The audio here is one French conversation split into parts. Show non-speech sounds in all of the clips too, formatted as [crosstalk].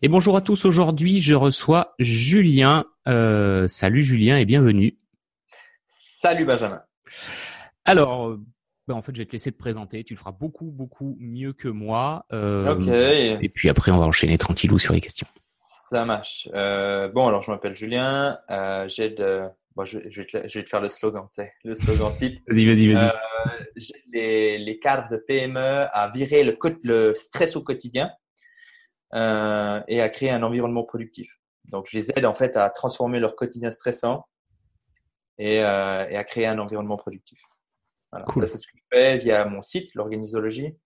Et bonjour à tous. Aujourd'hui, je reçois Julien. Euh, salut Julien et bienvenue. Salut Benjamin. Alors, euh, ben, en fait, je vais te laisser te présenter. Tu le feras beaucoup, beaucoup mieux que moi. Euh, ok. Et puis après, on va enchaîner tranquillou sur les questions. Ça marche. bon, alors je m'appelle Julien. J'aide. Bon, je, vais te, faire le slogan, tu sais, le slogan type. [laughs] vas-y, vas-y, vas-y. J'aide les, les cadres de PME à virer le, le stress au quotidien euh, et à créer un environnement productif. Donc, je les aide en fait à transformer leur quotidien stressant et, euh, et à créer un environnement productif. Voilà. Ça, c'est ce que je fais via mon site, l'organisologie,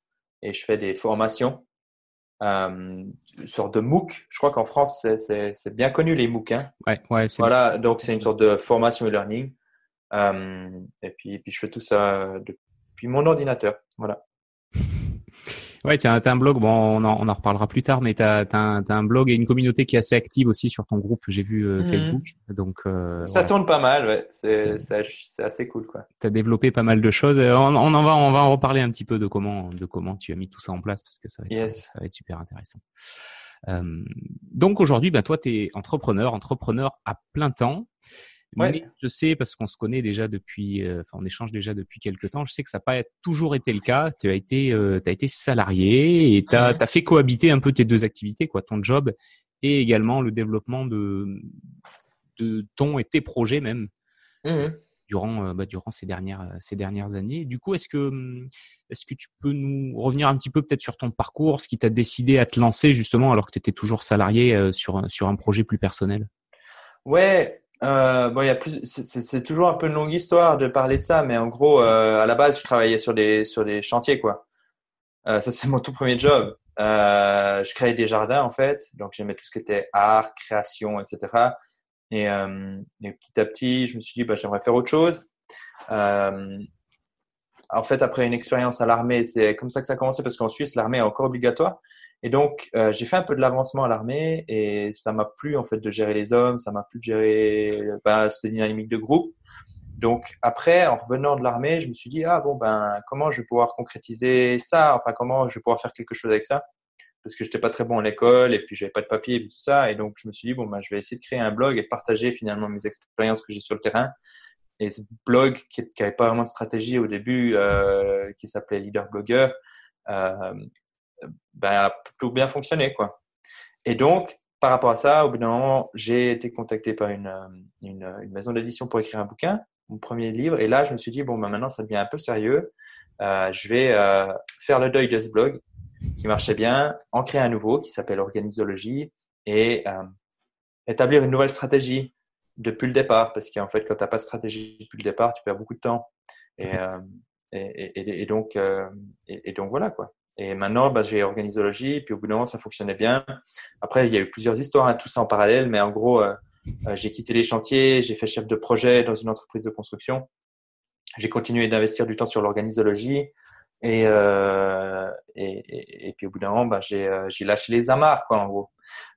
et je fais des formations euh, sur de MOOC. Je crois qu'en France, c'est bien connu les MOOC. Hein. Ouais, ouais, voilà, donc c'est une sorte de formation e-learning. Euh, et puis, et puis, je fais tout ça depuis mon ordinateur. Voilà. Ouais, tu as, un blog, bon, on en, on en reparlera plus tard, mais tu as, un, un blog et une communauté qui est assez active aussi sur ton groupe, j'ai vu euh, mhm. Facebook. Donc, euh, ça tourne pas mal, ouais. c'est assez cool. quoi. Tu as développé pas mal de choses. On, on, en va, on va en reparler un petit peu de comment, de comment tu as mis tout ça en place, parce que ça va être, ça va être super intéressant. Euh, donc aujourd'hui, bah, toi, tu es entrepreneur, entrepreneur à plein temps. Mais je sais, parce qu'on se connaît déjà depuis, euh, enfin, on échange déjà depuis quelques temps, je sais que ça n'a pas toujours été le cas. Tu as été, euh, as été salarié et tu as, as, fait cohabiter un peu tes deux activités, quoi, ton job et également le développement de, de ton et tes projets même. Mmh durant, euh, bah, durant ces dernières, ces dernières années. Du coup, est-ce que, hum, est-ce que tu peux nous revenir un petit peu peut-être sur ton parcours, ce qui t'a décidé à te lancer justement alors que tu étais toujours salarié sur, sur un projet plus personnel? Ouais, euh, bon, y a plus, c'est toujours un peu une longue histoire de parler de ça, mais en gros, euh, à la base, je travaillais sur des sur des chantiers, quoi. Euh, ça, c'est [laughs] mon tout premier job. Euh, je créais des jardins, en fait, donc j'aimais tout ce qui était art, création, etc. Et, et, petit à petit, je me suis dit, bah, j'aimerais faire autre chose. En fait, après une expérience à l'armée, c'est comme ça que ça a commencé, parce qu'en Suisse, l'armée est encore obligatoire. Et donc, euh, j'ai fait un peu de l'avancement à l'armée et ça m'a plu en fait de gérer les hommes, ça m'a plu de gérer bah, ces dynamiques de groupe. Donc après, en revenant de l'armée, je me suis dit ah bon ben comment je vais pouvoir concrétiser ça, enfin comment je vais pouvoir faire quelque chose avec ça, parce que j'étais pas très bon à l'école et puis j'avais pas de papier et tout ça, et donc je me suis dit bon ben je vais essayer de créer un blog et de partager finalement mes expériences que j'ai sur le terrain. Et ce blog qui n'avait pas vraiment de stratégie au début, euh, qui s'appelait Leader Blogger, euh, ben, a plutôt bien fonctionné. Quoi. Et donc, par rapport à ça, au bout d'un moment, j'ai été contacté par une, euh, une, une maison d'édition pour écrire un bouquin, mon premier livre. Et là, je me suis dit, bon, ben maintenant, ça devient un peu sérieux. Euh, je vais euh, faire le deuil de ce blog qui marchait bien, en créer un nouveau qui s'appelle Organisologie et établir une nouvelle stratégie depuis le départ. Parce qu'en fait, quand tu n'as pas de stratégie depuis le départ, tu perds beaucoup de temps. Et, et, et, donc, et, donc, voilà quoi. Et maintenant, bah, j'ai organisologie, puis au bout d'un moment, ça fonctionnait bien. Après, il y a eu plusieurs histoires, hein, tout ça en parallèle, mais en gros, euh, euh, j'ai quitté les chantiers, j'ai fait chef de projet dans une entreprise de construction. J'ai continué d'investir du temps sur l'organisologie. Et, euh, et, et, puis au bout d'un moment, bah, j'ai euh, lâché les amarres, quoi, en gros.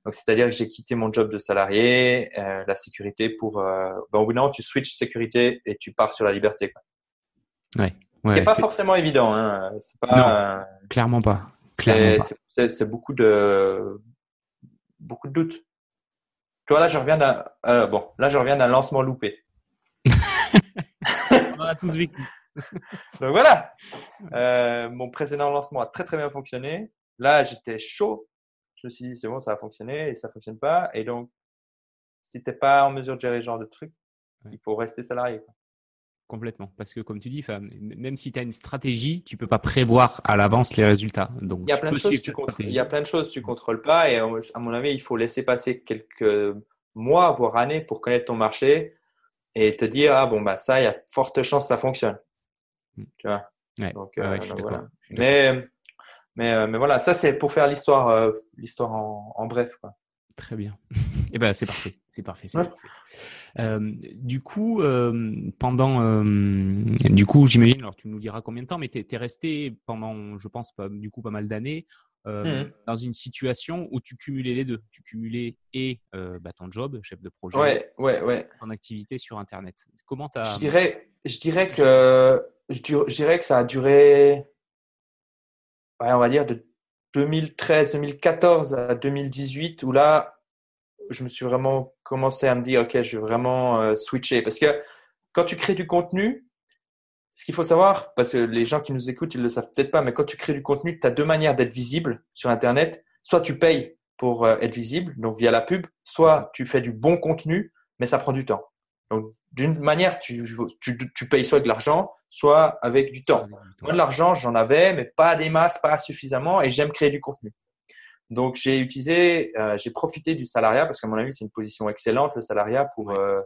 Donc, c'est-à-dire que j'ai quitté mon job de salarié, euh, la sécurité pour. Euh, bah, au bout d'un moment, tu switches sécurité et tu pars sur la liberté. Quoi. Ouais. Ouais, pas forcément évident. Hein. Pas, non, clairement pas. C'est beaucoup de beaucoup de doutes. Tu vois là, je reviens d'un euh, bon, là je reviens d'un lancement loupé. [laughs] On a tous vécu. [laughs] Donc voilà, euh, mon précédent lancement a très très bien fonctionné. Là, j'étais chaud. Je me suis dit c'est bon, ça va fonctionner et ça fonctionne pas. Et donc, si t'es pas en mesure de gérer ce genre de truc, il faut rester salarié. Quoi. Complètement. Parce que comme tu dis, même si tu as une stratégie, tu peux pas prévoir à l'avance les résultats. Donc, il y a plein de choses tu il y a plein de choses tu contrôles pas et à mon avis, il faut laisser passer quelques mois voire années pour connaître ton marché et te dire ah bon bah ça il y a forte chance que ça fonctionne. Hmm. Tu vois? donc, euh, voilà. Mais mais euh, mais voilà, ça c'est pour faire l'histoire euh, l'histoire en, en bref quoi. Très bien. Eh ben c'est parfait, c'est parfait, c'est parfait. Euh, du coup, euh, pendant, euh, du coup, j'imagine. Alors, tu nous diras combien de temps, mais tu es, resté pendant, je pense, pas, du coup, pas mal d'années mmh. dans une situation où tu cumulais les deux. Tu cumulais et bah, ton job, chef de projet, ouais, ouais, ouais. en activité sur Internet. Comment tu as Je dirais, je dirais que, je dirais que ça a duré, ouais, on va dire de 2013, 2014 à 2018 où là, je me suis vraiment commencé à me dire, OK, je vais vraiment euh, switcher. Parce que quand tu crées du contenu, ce qu'il faut savoir, parce que les gens qui nous écoutent, ils le savent peut-être pas, mais quand tu crées du contenu, tu as deux manières d'être visible sur Internet. Soit tu payes pour euh, être visible, donc via la pub, soit tu fais du bon contenu, mais ça prend du temps. Donc, d'une manière, tu, tu, payes soit de l'argent, soit avec du temps. Moi, de l'argent, j'en avais, mais pas des masses, pas suffisamment, et j'aime créer du contenu. Donc, j'ai utilisé, euh, j'ai profité du salariat parce qu'à mon avis, c'est une position excellente, le salariat, pour, euh,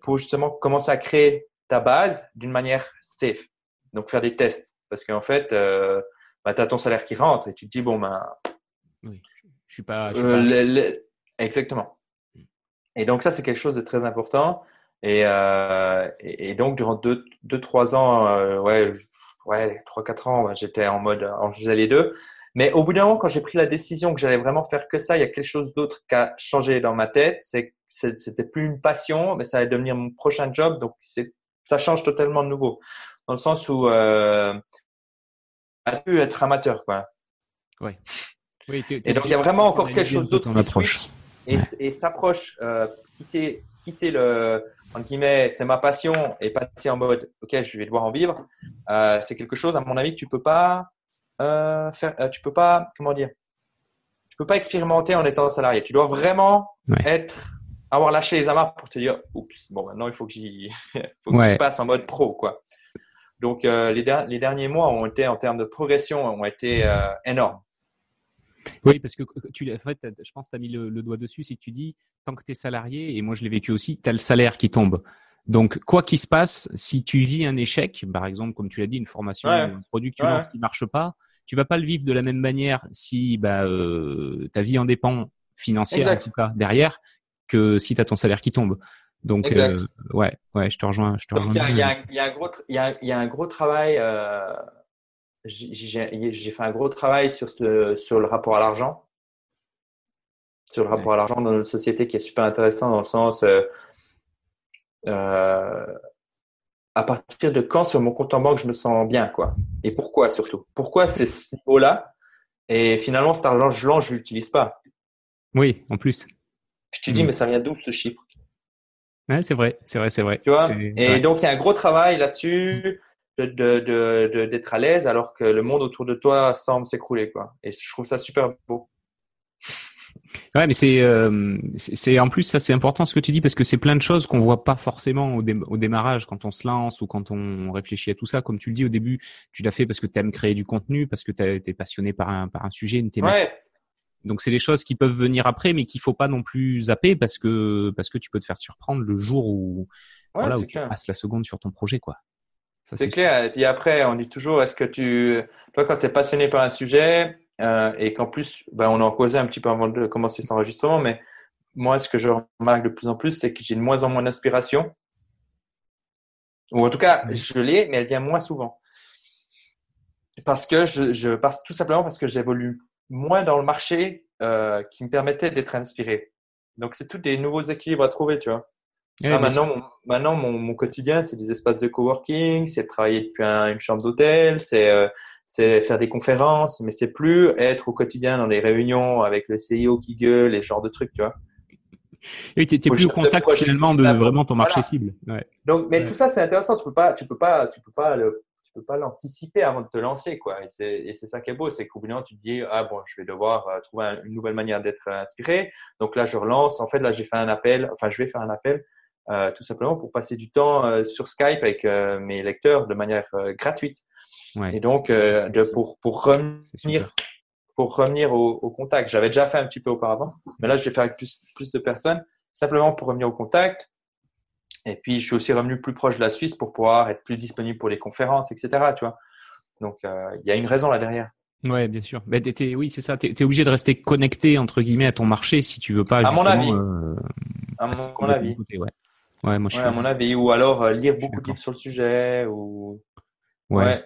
pour justement commencer à créer ta base d'une manière safe. Donc, faire des tests. Parce qu'en fait, euh, bah, tu as ton salaire qui rentre et tu te dis, bon, ben. Oui, je suis pas. Je suis pas Exactement. Hmm. Et donc, ça, c'est quelque chose de très important. Et, euh, et, donc, durant deux, deux trois ans, euh, ouais, ouais, trois, quatre ans, j'étais en mode, je faisais les deux. Mais au bout d'un moment, quand j'ai pris la décision que j'allais vraiment faire que ça, il y a quelque chose d'autre qui a changé dans ma tête. C'est c'était plus une passion, mais ça allait devenir mon prochain job. Donc, c'est, ça change totalement de nouveau. Dans le sens où, euh, a pu être amateur, quoi. Oui. oui et donc, il y a vraiment encore quelque chose d'autre qui switch et, et s'approche, euh, quitter, quitter le, entre guillemets, c'est ma passion et passer en mode, ok, je vais devoir en vivre, euh, c'est quelque chose, à mon avis, que tu peux pas euh, faire, euh, tu peux pas, comment dire, tu peux pas expérimenter en étant salarié. Tu dois vraiment être, avoir lâché les amarres pour te dire, oups, bon, maintenant il faut que j'y, [laughs] passe en mode pro, quoi. Donc les, les, derniers mois ont été, en termes de progression, ont été énormes. Oui, parce que tu, en fait, je pense que tu as mis le, doigt dessus, c'est que tu dis, tant que tu es salarié, et moi je l'ai vécu aussi, tu as le salaire qui tombe. Donc, quoi qu'il se passe, si tu vis un échec, par exemple, comme tu l'as dit, une formation, un produit que tu lances qui marche pas, tu vas pas le vivre de la même manière si bah, euh, ta vie en dépend financière en tout cas derrière que si tu as ton salaire qui tombe. Donc, euh, ouais, ouais, je te rejoins. Je te rejoins il, y a, il, y a, un gros, il, y a, il y a un gros travail. Euh, j'ai fait un gros travail sur, ce, sur le rapport à l'argent. Sur le rapport à l'argent dans notre société qui est super intéressant dans le sens euh, à partir de quand sur mon compte en banque je me sens bien quoi et pourquoi surtout? Pourquoi c'est ce niveau là et finalement cet argent je je l'utilise pas oui en plus je te dis mm. mais ça vient d'où ce chiffre? Ouais, c'est vrai c'est vrai c'est vrai tu vois? Et donc il y a un gros travail là-dessus d'être de, de, à l'aise alors que le monde autour de toi semble s'écrouler. quoi. Et je trouve ça super beau. Ouais, mais c'est euh, c'est en plus ça c'est important ce que tu dis parce que c'est plein de choses qu'on voit pas forcément au, au, démarrage quand on se lance ou quand on réfléchit à tout ça. Comme tu le dis au début, tu l'as fait parce que tu aimes créer du contenu, parce que tu es passionné par un par un sujet, une thématique. Ouais. Donc c'est des choses qui peuvent venir après, mais qu'il faut pas non plus zapper parce que parce que tu peux te faire surprendre le jour où voilà où tu passes la seconde sur ton projet quoi. C'est clair. Et puis après, on dit toujours, est-ce que tu, toi, quand tu es passionné par un sujet, euh, et qu'en plus, ben, on en causait un petit peu avant de commencer cet enregistrement, mais moi, ce que je remarque de plus en plus, c'est que j'ai de moins en moins d'inspiration. Ou en tout cas, je l'ai, mais elle vient moins souvent. Parce que je, je parce, tout simplement parce que j'évolue moins dans le marché euh, qui me permettait d'être inspiré. Donc, c'est tous des nouveaux équilibres à trouver, tu vois. Ah, maintenant, mon, maintenant mon, mon quotidien, c'est des espaces de coworking, c'est travailler depuis une chambre d'hôtel, c'est euh, c'est faire des conférences, mais c'est plus être au quotidien dans des réunions avec le CIO qui gueule, les genres de trucs, tu vois. Et tu n'es plus au contact finalement de vraiment ton marché cible. Ouais. Donc, mais tout ça, c'est intéressant. Tu peux pas, tu peux pas, tu peux pas le, tu peux pas l'anticiper avant de te lancer, quoi. Et c'est ça qui est beau, c'est qu'au bout d'un moment, tu te dis, ah bon, je vais devoir euh, trouver une nouvelle manière d'être inspiré. Donc là, je relance. En fait, là, j'ai fait un appel. Enfin, je vais faire un appel euh, tout simplement pour passer du temps euh, sur Skype avec euh, mes lecteurs de manière gratuite. Et donc, de, pour, pour revenir, pour revenir au, au contact. J'avais déjà fait un petit peu auparavant, mais là, je vais faire avec plus, plus de personnes, simplement pour revenir au contact. Et puis, je suis aussi revenu plus proche de la Suisse pour pouvoir être plus disponible pour les conférences, etc. Tu vois. Donc, il y a une raison là derrière. Ouais, bien sûr. Mais oui, c'est ça. Tu es, obligé de rester connecté entre guillemets à ton marché si tu veux pas. À mon avis. à mon, avis. ouais. Ouais, moi je suis... à mon avis, ou alors euh, lire beaucoup de livres sur le sujet, ou ouais.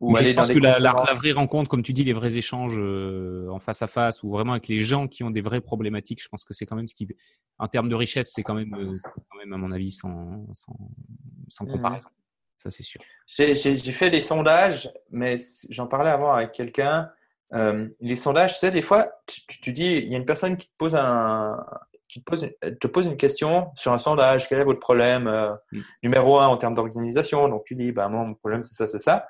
Ou aller je pense que la, la, vraie rencontre, comme tu dis, les vrais échanges euh, en face à face, ou vraiment avec les gens qui ont des vraies problématiques, je pense que c'est quand même ce qui, en termes de richesse, c'est quand même, euh, quand même à mon avis sans, sans, sans mmh. comparaison. Ça c'est sûr. J'ai fait des sondages, mais j'en parlais avant avec quelqu'un. euh, les sondages, tu sais, des fois, tu, tu, dis, il y a une personne qui te pose un, qui te pose, te pose une question sur un sondage, quel est votre problème euh, mm. numéro un en termes d'organisation? Donc tu dis, bah moi mon problème c'est ça, c'est ça.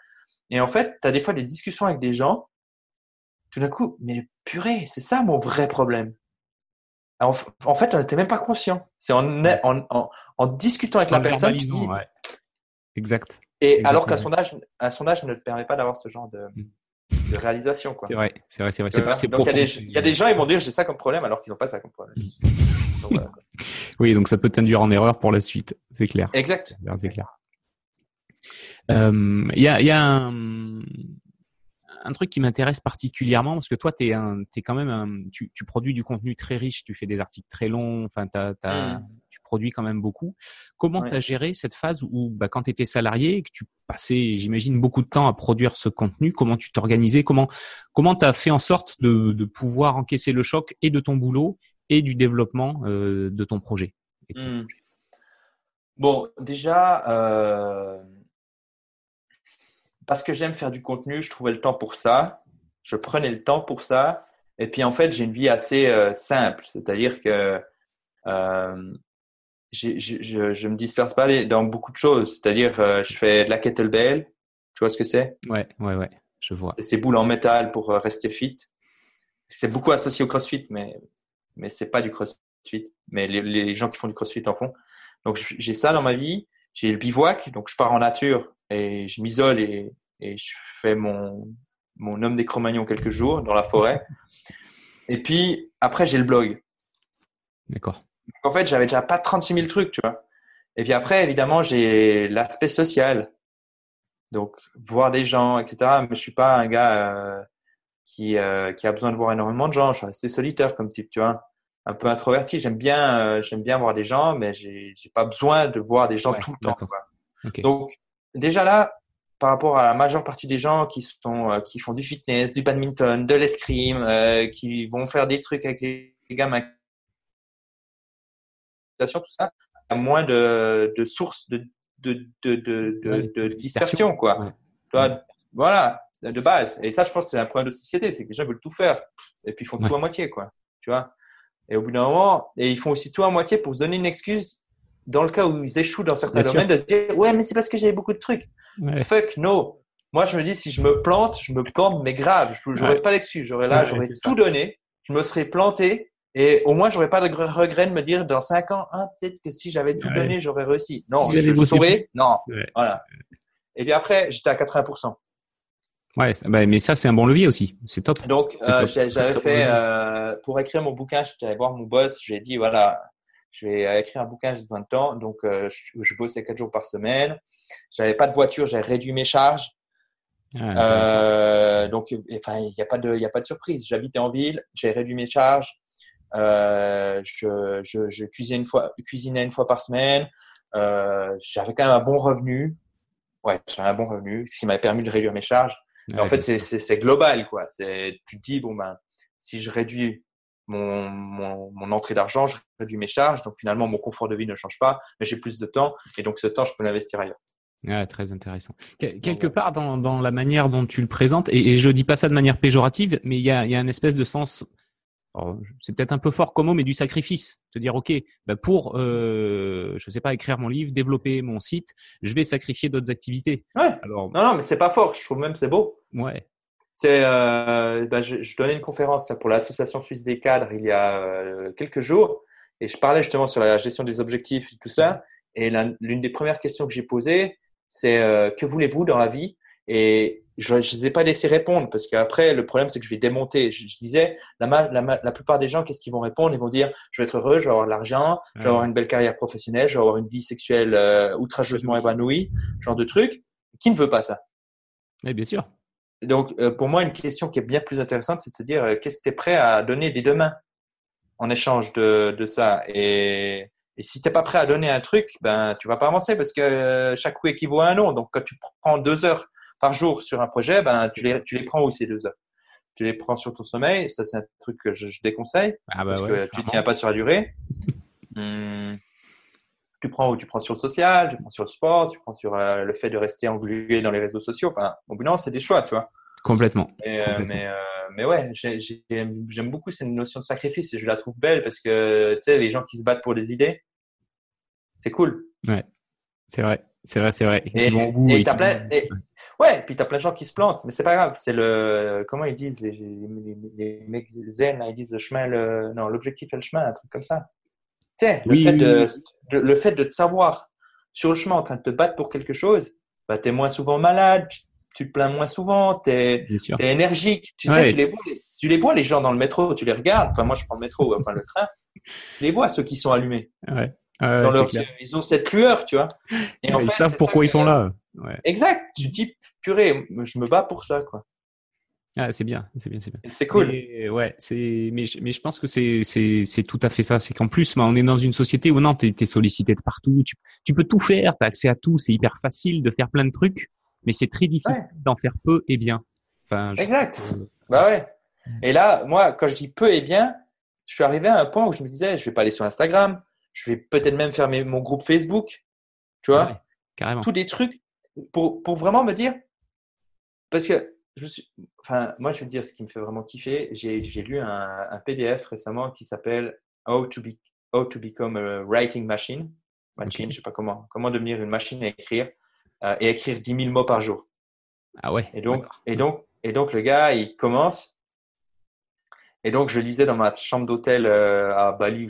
Et en fait, tu as des fois des discussions avec des gens, tout d'un coup, mais purée, c'est ça mon vrai problème. en fait, on n'était même pas conscient. C'est en, en, en, discutant avec la personne qui. Exact. Et alors qu'un sondage, un sondage ne te permet pas d'avoir ce genre de, mm. de réalisation. C'est vrai, c'est vrai, c'est vrai. Donc il y, a des gens, ils vont dire j'ai ça comme problème alors qu'ils n'ont pas ça comme problème. [laughs] oui, donc ça peut t'induire en erreur pour la suite, c'est clair. Exact. C'est clair. Euh, il y a, y a un, un, truc qui m'intéresse particulièrement parce que toi, tu es, es, quand même un, tu, tu, produis du contenu très riche, tu fais des articles très longs, enfin, mm. tu produis quand même beaucoup. Comment tu as géré cette phase où, bah, quand tu étais salarié et que tu passais, j'imagine, beaucoup de temps à produire ce contenu, comment tu t'organisais Comment comment tu as fait en sorte de, de pouvoir encaisser le choc et de ton boulot et du développement euh, de ton projet hmm. Bon, déjà, euh, parce que j'aime faire du contenu, je trouvais le temps pour ça. Je prenais le temps pour ça. Et puis en fait, j'ai une vie assez euh, simple, c'est-à-dire que je, je, me disperse pas dans beaucoup de choses. C'est-à-dire, je fais de la kettlebell. Tu vois ce que c'est? Ouais, ouais, ouais, je vois. C'est boules en métal pour rester fit. C'est beaucoup associé au CrossFit, mais mais c'est pas du crossfit. Mais les, gens qui font du crossfit en font. Donc j'ai ça dans ma vie. J'ai le bivouac, donc je pars en nature et je m'isole et, et, je fais mon, mon homme des Cro-Magnons quelques jours dans la forêt. Et puis après, j'ai le blog. D'accord. En fait, j'avais déjà pas 36 000 trucs, tu vois. Et puis après, évidemment, j'ai l'aspect social. Donc, voir des gens, etc. Mais je suis pas un gars euh, qui, euh, qui a besoin de voir énormément de gens. Je suis assez solitaire comme type, tu vois, un peu introverti. J'aime bien, euh, j'aime bien voir des gens, mais j'ai, j'ai pas besoin de voir des gens tout le temps. Quoi. Donc déjà là, par rapport à la majeure partie des gens qui sont, euh, qui font du fitness, du badminton, de l'escrime, qui vont faire des trucs avec les, gamins, tout ça, à moins de, de sources de, de, de, de, de, dispersion, quoi. Voilà de base. Et ça, je pense c'est un problème de société, c'est que les gens veulent tout faire et puis ils font tout à moitié, quoi. Tu vois? Et au bout d'un moment, et ils font aussi tout à moitié pour se donner une excuse dans le cas où ils échouent dans certains domaines, de se dire ouais, mais c'est parce que j'avais beaucoup de trucs. Fuck no. Moi, je me dis si je me plante, je me plante, mais grave. Je n'aurais pas d'excuse. J'aurais là, j'aurais tout donné. Je me serais planté et au moins, j'aurais pas de regret de me dire dans cinq ans, ah, peut-être que si j'avais tout donné, j'aurais réussi. Non, je, je saurais. Non. Voilà. Et puis après, j'étais à 80%. Ouais, bah, mais ça, c'est un bon levier aussi. C'est top. Donc, euh, j'avais fait, euh, pour écrire mon bouquin, je suis allé voir mon boss, je lui ai dit, voilà, je vais écrire un bouquin, j'ai besoin de temps. Donc, euh, je, je, bossais quatre jours par semaine. J'avais pas de voiture, j'ai réduit mes charges. Ah, donc, enfin, il n'y a pas de, il a pas de surprise. J'habitais en ville, j'ai réduit mes charges. je, je, je cuisinais une fois, cuisinais une fois par semaine. j'avais quand même un bon revenu. Ouais, j'avais un bon revenu, ce qui m'a permis de réduire mes charges en fait, c'est global, quoi. Tu te dis, bon, ben, si je réduis mon, mon, mon entrée d'argent, je réduis mes charges, donc finalement, mon confort de vie ne change pas, mais j'ai plus de temps, et donc ce temps, je peux l'investir ailleurs. Ouais, très intéressant. quelque part dans, dans, la manière dont tu le présentes, et, et je dis pas ça de manière péjorative, mais il y a, y a un espèce de sens c'est peut-être un peu fort comme mot, mais du sacrifice. Te dire, ok, bah pour, euh, je sais pas, écrire mon livre, développer mon site, je vais sacrifier d'autres activités. Ouais. Alors, non, non, mais c'est pas fort. Je trouve même c'est beau. Ouais. C'est, euh, bah, je, je, donnais une conférence pour l'association suisse des cadres il y a euh, quelques jours, et je parlais justement sur la gestion des objectifs et tout ça. Et l'une des premières questions que j'ai posées, c'est euh, que voulez-vous dans la vie? Et je ne les ai pas laissé répondre parce qu'après, le problème, c'est que je vais démonter. Je, disais, la, la, la, plupart des gens, qu'est-ce qu'ils vont répondre? Ils vont dire, je vais être heureux, je vais avoir de l'argent, je vais avoir une belle carrière professionnelle, je vais avoir une vie sexuelle euh, outrageusement épanouie, genre de trucs. Qui ne veut pas ça? Oui, bien sûr. Donc, euh, pour moi, une question qui est bien plus intéressante, c'est de se dire, euh, qu'est-ce que tu es prêt à donner des demain en échange de, de ça? Et, et si t'es pas prêt à donner un truc, ben tu vas pas avancer parce que chaque coup équivaut à un nom. Donc quand tu prends deux heures par jour sur un projet, ben, tu les, tu les prends où ces deux heures Tu les prends sur ton sommeil. Ça, c'est un truc que je, je déconseille. Ah bah parce que tu tiens pas sur la durée. Hum, tu prends Tu prends sur le social, tu prends sur le sport, tu prends sur euh, le fait de rester englué dans les réseaux sociaux. Enfin, au bout d'un c'est des choix, tu vois. Complètement. Mais, mais ouais, j'aime beaucoup cette notion de sacrifice et je la trouve belle parce que tu sais, les gens qui se battent pour des idées, c'est cool. Ouais, c'est vrai, c'est vrai, c'est vrai. Et, vont au bout et, plein, ouais, puis t'as plein de gens qui se plantent, mais c'est pas grave. C'est le, comment ils disent les, les, mecs zen, ils disent le chemin, le, non, l'objectif est le chemin, un truc comme ça. Tu sais, le fait de, le fait de te savoir sur le chemin en train de te battre pour quelque chose, bah t'es moins souvent malade, tu te plains moins souvent, t'es es énergique. Tu sais, tu les vois, tu les vois les gens dans le métro, tu les regardes. Enfin, moi, je prends le métro, enfin le train. Tu les vois ceux qui sont allumés. Ouais ils ont cette lueur, tu vois. Et ils savent pourquoi ils sont là. Exact. Tu dis, purée, je me bats pour ça, quoi. Ah, c'est bien, c'est bien, c'est bien. C'est cool. Mais, ouais, c'est, mais, mais je pense que c'est, tout à fait ça. C'est qu'en plus, bah, on est dans une société où non, t'es, es sollicité de partout. Tu, tu peux tout faire, t'as accès à tout. C'est hyper facile de faire plein de trucs, mais c'est très difficile d'en faire peu et bien. Enfin, exact. Bah ouais. Et là, moi, quand je dis peu et bien, je suis arrivé à un point où je me disais, je vais pas aller sur Instagram, je vais peut-être même faire mon groupe Facebook, tu vois, carrément. Tous des trucs pour, pour vraiment me dire, parce que je suis, enfin, moi je veux dire ce qui me fait vraiment kiffer. J'ai lu un, un, PDF récemment qui s'appelle How to, be, How to Become a Writing Machine. Machine, je sais pas comment, comment devenir une machine à écrire euh, et écrire 10 000 mots par jour. Ah ouais. Et donc, et donc, et donc le gars, il commence et donc, je lisais dans ma chambre d'hôtel euh, à Bali,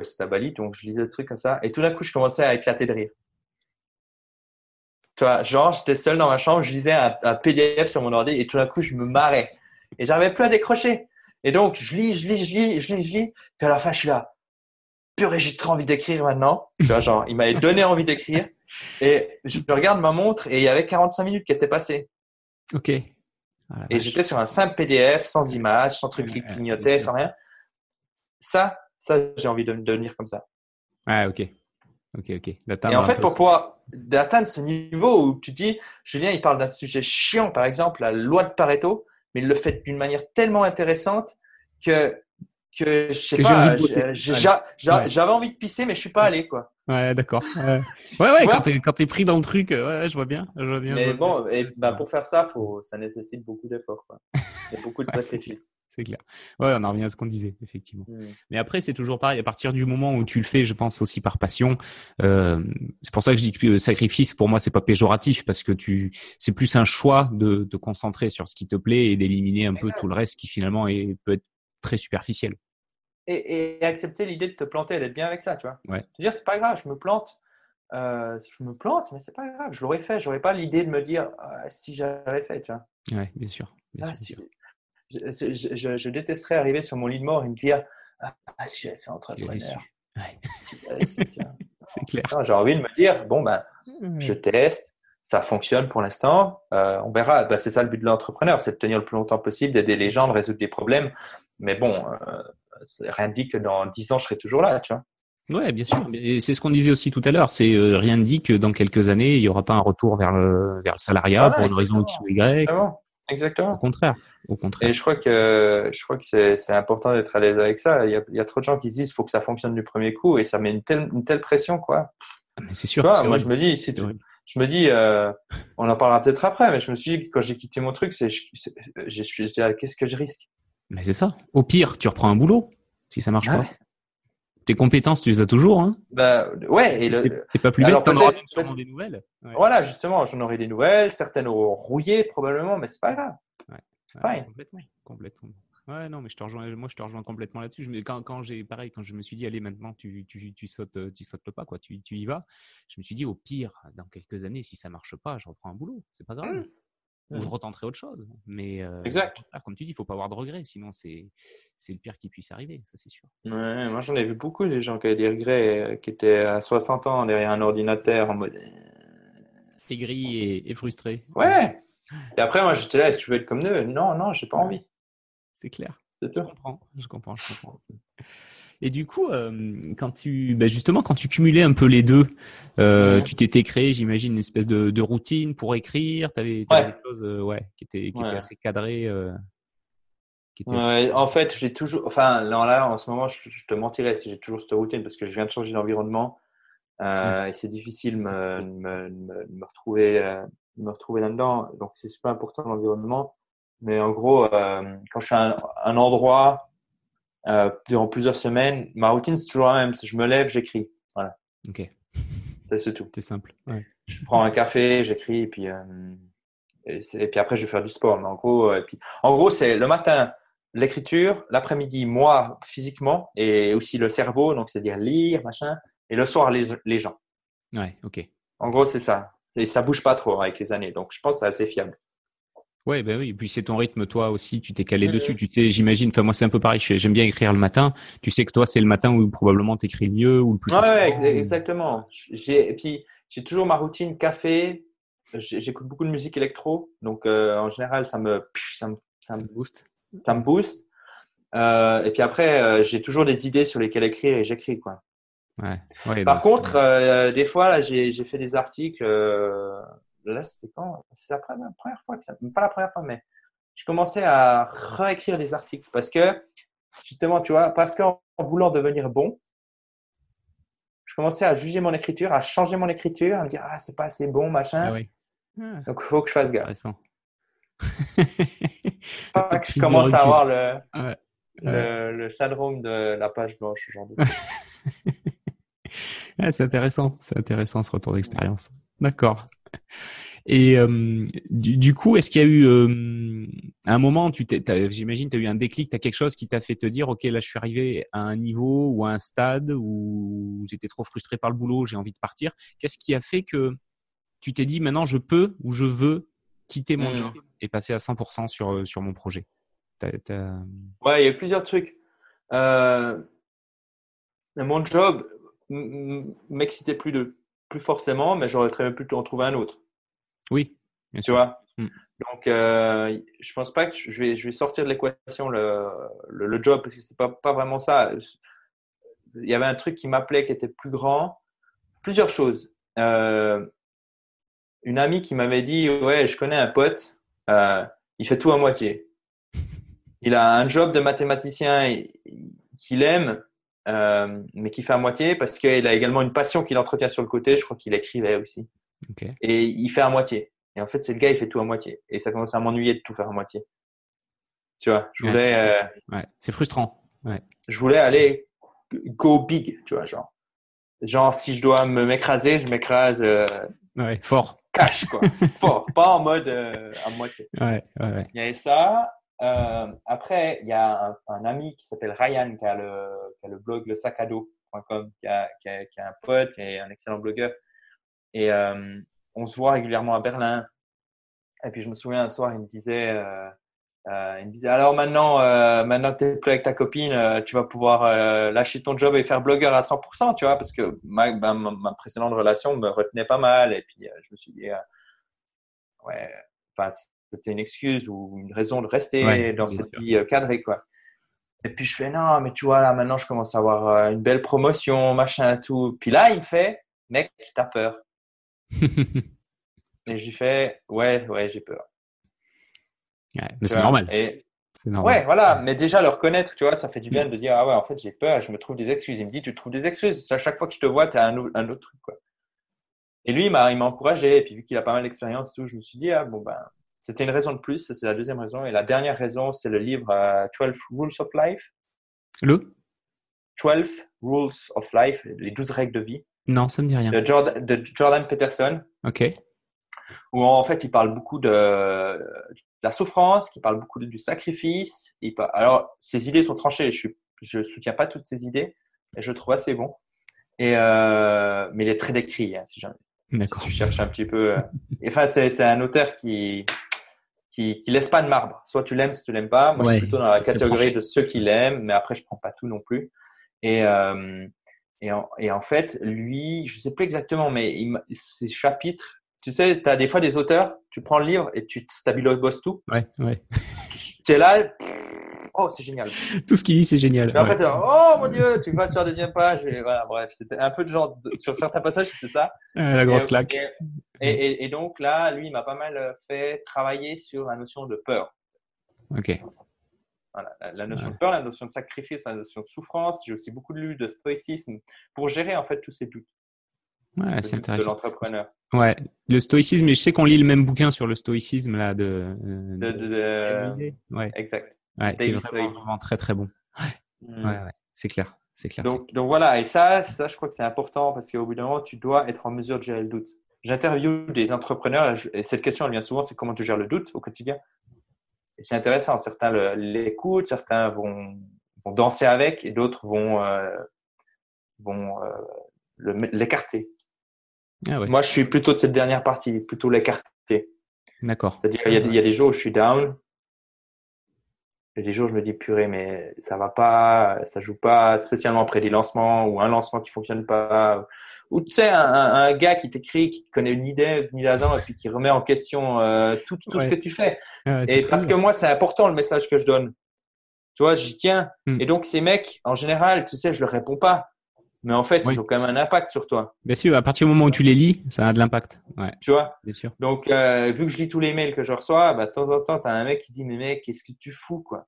c'était à Bali, donc je lisais des trucs comme ça. Et tout d'un coup, je commençais à éclater de rire. Tu vois, genre, j'étais seul dans ma chambre, je lisais un, PDF sur mon ordi et tout d'un coup, je me marrais. Et j'arrivais plus à décrocher. Et donc, je lis, je lis, je lis, je lis, je lis. Puis à la fin, je suis là. Purée, j'ai trop envie d'écrire maintenant. Tu vois, genre, il m'avait [laughs] donné envie d'écrire. Et je regarde ma montre et il y avait 45 minutes qui étaient passées. Ok. Ah, et j'étais sur un simple PDF, sans image, sans truc qui clignotait, sans rien. Ça, ça, j'ai envie de devenir comme ça. Ah, ok. Ok, ok. Et en fait, pour pouvoir atteindre ce niveau où tu dis, Julien, il parle d'un sujet chiant, par exemple, la loi de Pareto, mais il le fait d'une manière tellement intéressante que que je sais pas, j'avais envie de pisser, mais je suis pas allé, quoi. Ouais, d'accord. [laughs] Ouais, ouais, quand t'es quand es pris dans le truc, ouais, je vois bien, je vois bien. Mais bon, et, bah, pour faire ça, faut, ça nécessite beaucoup d'efforts, quoi. [laughs] A beaucoup de sacrifices. C'est clair. Ouais, on en revient à ce qu'on disait, effectivement. Hmm. Mais après, c'est toujours pareil. À partir du moment où tu le fais, je pense aussi par passion. Euh, c'est pour ça que je dis que le sacrifice, pour moi, c'est pas péjoratif parce que tu, c'est plus un choix de te concentrer sur ce qui te plaît et d'éliminer un peu tout le reste qui finalement est, peut être très superficiel et, accepter l'idée de te planter d'être bien avec ça, tu vois. Ouais. Te dire, c'est pas grave, je me plante. Euh, je me plante, mais c'est pas grave, je l'aurais fait. J'aurais pas l'idée de me dire ah, si j'avais fait, tu vois. Ouais, bien sûr. Bien ah, sûr, Je, détesterais arriver sur mon lit de mort et me dire ah, si j'avais fait entrepreneur. Ouais. [laughs] c'est clair. J'ai envie de me dire bon ben, je teste, ça fonctionne pour l'instant. Euh, on verra. Ben, c'est ça le but de l'entrepreneur, c'est de tenir le plus longtemps possible, d'aider les gens, de résoudre des problèmes. Mais bon, euh, rien ne dit que dans 10 ans, je serai toujours là, tu vois. Ouais, bien sûr. C'est ce qu'on disait aussi tout à l'heure. C'est euh, rien ne dit que dans quelques années, il n'y aura pas un retour vers le, vers le salariat pour une raison X ou Y. Exactement. Au contraire. Au contraire. Et je crois que je crois que c'est important d'être à l'aise avec ça. Il y, a, il y, a, trop de gens qui se disent qu'il faut que ça fonctionne du premier coup et ça met une telle, une telle pression, quoi. Ah, c'est sûr. moi, je me dis, si je me dis, euh, on en parlera peut-être après, mais je me suis dit quand j'ai quitté mon truc, c'est, je suis, qu'est-ce que je risque? Mais c'est ça. Au pire, tu reprends un boulot si ça marche ah pas. Tes compétences, tu les as toujours, hein Bah ouais. Et le... T'es pas plus bête, t'en auras sûrement des nouvelles. Voilà, justement, j'en aurai des nouvelles. Certaines auront rouillé probablement, mais c'est pas grave. Ouais. Complètement, complètement. Ouais, non, mais je te rejoins. Moi, je te rejoins complètement là-dessus. Quand, quand j'ai, pareil, quand je me suis dit, allez, maintenant, tu, tu, tu sautes, tu sautes le pas, quoi. Tu, tu y vas. Je me suis dit, au pire, dans quelques années, si ça marche pas, je reprends un boulot. C'est pas grave. Mmh ou je mmh. retenterai autre chose. Mais euh, exact. comme tu dis, il faut pas avoir de regrets, sinon c'est c'est le pire qui puisse arriver, ça c'est sûr. Ouais, moi j'en ai vu beaucoup des gens qui avaient des regrets, euh, qui étaient à 60 ans derrière un ordinateur en mode euh, aigri et, et frustré. Ouais. Et après moi j'étais là, est-ce que tu veux être comme eux? Non, non, j'ai pas envie. C'est clair. Je comprends, je comprends, je comprends. Et du coup, euh, quand tu, bah justement, quand tu cumulais un peu les deux, euh, tu t'étais créé, j'imagine, une espèce de, de, routine pour écrire. Tu avais, des choses, euh, ouais, qui étaient, qui étaient assez cadrées. Qui étaient assez... En fait, j'ai toujours, enfin, là, là, en ce moment, je, te mentirais si j'ai toujours cette routine parce que je viens de changer d'environnement mmh. et c'est difficile de me, me, me, me, retrouver, me retrouver là-dedans. Donc, c'est super important l'environnement. Mais en gros, quand je suis à un, endroit durant plusieurs semaines, ma routine c'est toujours la même. Je me lève, j'écris. Voilà. Ok. C'est tout. C'est simple. Je prends un café, j'écris, et puis et, puis après je vais faire du sport. Mais en gros, puis, en gros, c'est le matin l'écriture, l'après-midi, moi, physiquement, et aussi le cerveau, donc c'est-à-dire lire, machin, et le soir, les, les gens. Ouais, ok. En gros, c'est ça. Et ça bouge pas trop avec les années, donc je pense que c'est assez fiable. Ouais, ben oui. Et puis c'est ton rythme, toi aussi. Tu t'es calé dessus. Tu sais, j'imagine. Enfin, moi, c'est un peu pareil. J'aime bien écrire le matin. Tu sais que toi, c'est le matin où probablement t'écris le mieux ou le plus. Ouais, exactement. J'ai et puis j'ai toujours ma routine café. J'écoute beaucoup de musique électro, donc euh, en général, ça me ça me, ça me booste ça me booste. Euh, et puis après, euh, j'ai toujours des idées sur lesquelles écrire et j'écris quoi. Ouais. Par contre, euh, des fois là, j'ai fait des articles. là, c'était quand? C'est la première, fois que ça, pas la première fois, mais je commençais à réécrire des articles parce que justement, tu vois, parce qu'en voulant devenir bon, je commençais à juger mon écriture, à changer mon écriture, à me dire ah c'est pas assez bon machin. Ah Donc il faut que je fasse gaffe [laughs] pas que je commence à avoir le, le, syndrome de la page blanche aujourd'hui. [laughs] [laughs] c'est intéressant, c'est intéressant ce retour d'expérience. D'accord. Et euh, du, coup, est-ce qu'il y a eu euh, un moment, tu j'imagine, tu as eu un déclic, tu as quelque chose qui t'a fait te dire, OK, là, je suis arrivé à un niveau ou à un stade où j'étais trop frustré par le boulot, j'ai envie de partir. Qu'est-ce qui a fait que tu t'es dit, maintenant, je peux ou je veux quitter mon mmh. job et passer à 100% sur, euh, sur mon projet? Ouais, il y a plusieurs trucs. Euh, mon job m'excitait plus, de, plus forcément, mais j'aurais très bien pu en trouver un autre. Oui, bien tu vois? Mmh. Donc, euh, je pense pas que je vais, je vais sortir de l'équation le, le, job parce que c'est pas, pas vraiment ça. Il y avait un truc qui m'appelait qui était plus grand. Plusieurs choses. Euh, une amie qui m'avait dit Ouais, je connais un pote, euh, il fait tout à moitié. [laughs] Il a un job de mathématicien qu'il aime, euh, mais qu'il fait à moitié parce qu'il a également une passion qu'il entretient sur le côté. Je crois qu'il écrivait aussi. Et il fait à moitié. Et en fait, c'est le gars, il fait tout à moitié. Et ça commence à m'ennuyer de tout faire à moitié. Tu vois, je voulais. Euh, c'est frustrant. Je voulais aller go big, tu vois, genre. Genre, si je dois m'écraser, je m'écrase. ouais, fort cash, quoi. [laughs] Fort, pas en mode euh, à moitié. Ouais, ouais, Il y avait ça. Euh, après, il y a un, ami qui s'appelle Ryan qui a, le, blog le sac qui a, qui, a, qui a un pote et un excellent blogueur. Et euh, on se voit régulièrement à Berlin. Et puis je me souviens un soir, il me disait, euh, il me disait alors maintenant, maintenant que tu es plus avec ta copine, tu vas pouvoir lâcher ton job et faire blogueur à 100%, tu vois, parce que ma, ma, précédente relation me retenait pas mal et puis je me suis dit, ouais, enfin, c'était une excuse ou une raison de rester dans cette vie cadrée, quoi. Et puis je fais non, mais tu vois là maintenant je commence à avoir une belle promotion, machin, tout. Puis là il fait, mec, t'as peur. [laughs] et j'ai fait, ouais, ouais, j'ai peur mais c'est normal. Ouais, voilà. Mais déjà, le reconnaître, tu vois, ça fait du bien de dire, ah ouais, en fait, j'ai peur, je me trouve des excuses. Il me dit, tu trouves des excuses. À chaque fois que je te vois, tu as un, un, autre truc, quoi. Et lui, il m'a, encouragé. Et puis, vu qu'il a pas mal d'expérience, tout, je me suis dit, ah bon, ben, c'était une raison de plus. C'est la deuxième raison. Et la dernière raison, c'est le livre 12 euh, Rules of Life. Le? 12 Rules of Life, les 12 règles de vie. Non, ça me dit rien. De Jordan, de Jordan Peterson. Ok. Où en fait, il parle beaucoup de, la souffrance, qui parle beaucoup du sacrifice. Alors, ces idées sont tranchées. Je ne soutiens pas toutes ces idées, et je trouve assez bon. Et euh, mais il est très décrit, hein, si jamais. D'accord. tu cherches un petit peu. Euh, enfin, c'est un auteur qui, qui, qui laisse pas de marbre. Soit tu l'aimes, soit tu l'aimes pas. Moi, je suis plutôt dans la catégorie de ceux qui l'aiment, mais après, je prends pas tout non plus. Et euh, et en, et en fait, lui, je sais plus exactement, mais il, ces chapitres tu sais, tu as des fois des auteurs, tu prends le livre et tu stabilises tout. Ouais, ouais. Tu es là, oh, c'est génial. Tout ce qu'il dit, c'est génial. Et après, oh mon Dieu, tu vas sur la deuxième page. Et voilà, bref, c'était un peu de genre, sur certains passages, c'était ça. la grosse claque. Et, et, donc là, lui, il m'a pas mal fait travailler sur la notion de peur. Ok. Voilà, la, notion de peur, la notion de sacrifice, la notion de souffrance. J'ai aussi beaucoup lu de stoïcisme pour gérer en fait tous ces doutes. Ouais, c'est intéressant. De l'entrepreneur. Ouais, le stoïcisme. Et je sais qu'on lit le même bouquin sur le stoïcisme là de. De, de, Ouais. Exact. Ouais, qui est vraiment, vraiment, très très bon. Ouais, ouais. c'est clair. C'est clair. Donc, donc voilà, et ça, ça, je crois que c'est important parce qu'au bout d'un moment, tu dois être en mesure de gérer le doute. J'interviewe des entrepreneurs et cette question, elle vient souvent, c'est comment tu gères le doute au quotidien. Et c'est intéressant. Certains l'écoutent, certains vont, vont, danser avec et d'autres vont, euh, vont euh, l'écarter. Ah ouais. Moi, je suis plutôt de cette dernière partie, plutôt l'écarter. D'accord. C'est-à-dire, il il y, a des jours où je suis down. Il y a des jours je me dis, purée, mais ça va pas, ça joue pas spécialement après des lancements ou un lancement qui fonctionne pas. Ou tu sais, un, un, gars qui t'écrit, qui connaît une idée, une là-dedans, et puis qui remet en question euh, tout, tout ce que tu fais. Ouais, et parce que moi, c'est important le message que je donne. Tu vois, j'y tiens. Hmm. Et donc, ces mecs, en général, tu sais, je leur réponds pas. Mais en fait, oui. ils ont quand même un impact sur toi. Bien sûr, à partir du moment où tu les lis, ça a de l'impact. Ouais. Tu vois? Bien sûr. Donc, euh, vu que je lis tous les mails que je reçois, bah, de temps en temps, tu as un mec qui dit Mais mec, qu'est-ce que tu fous quoi?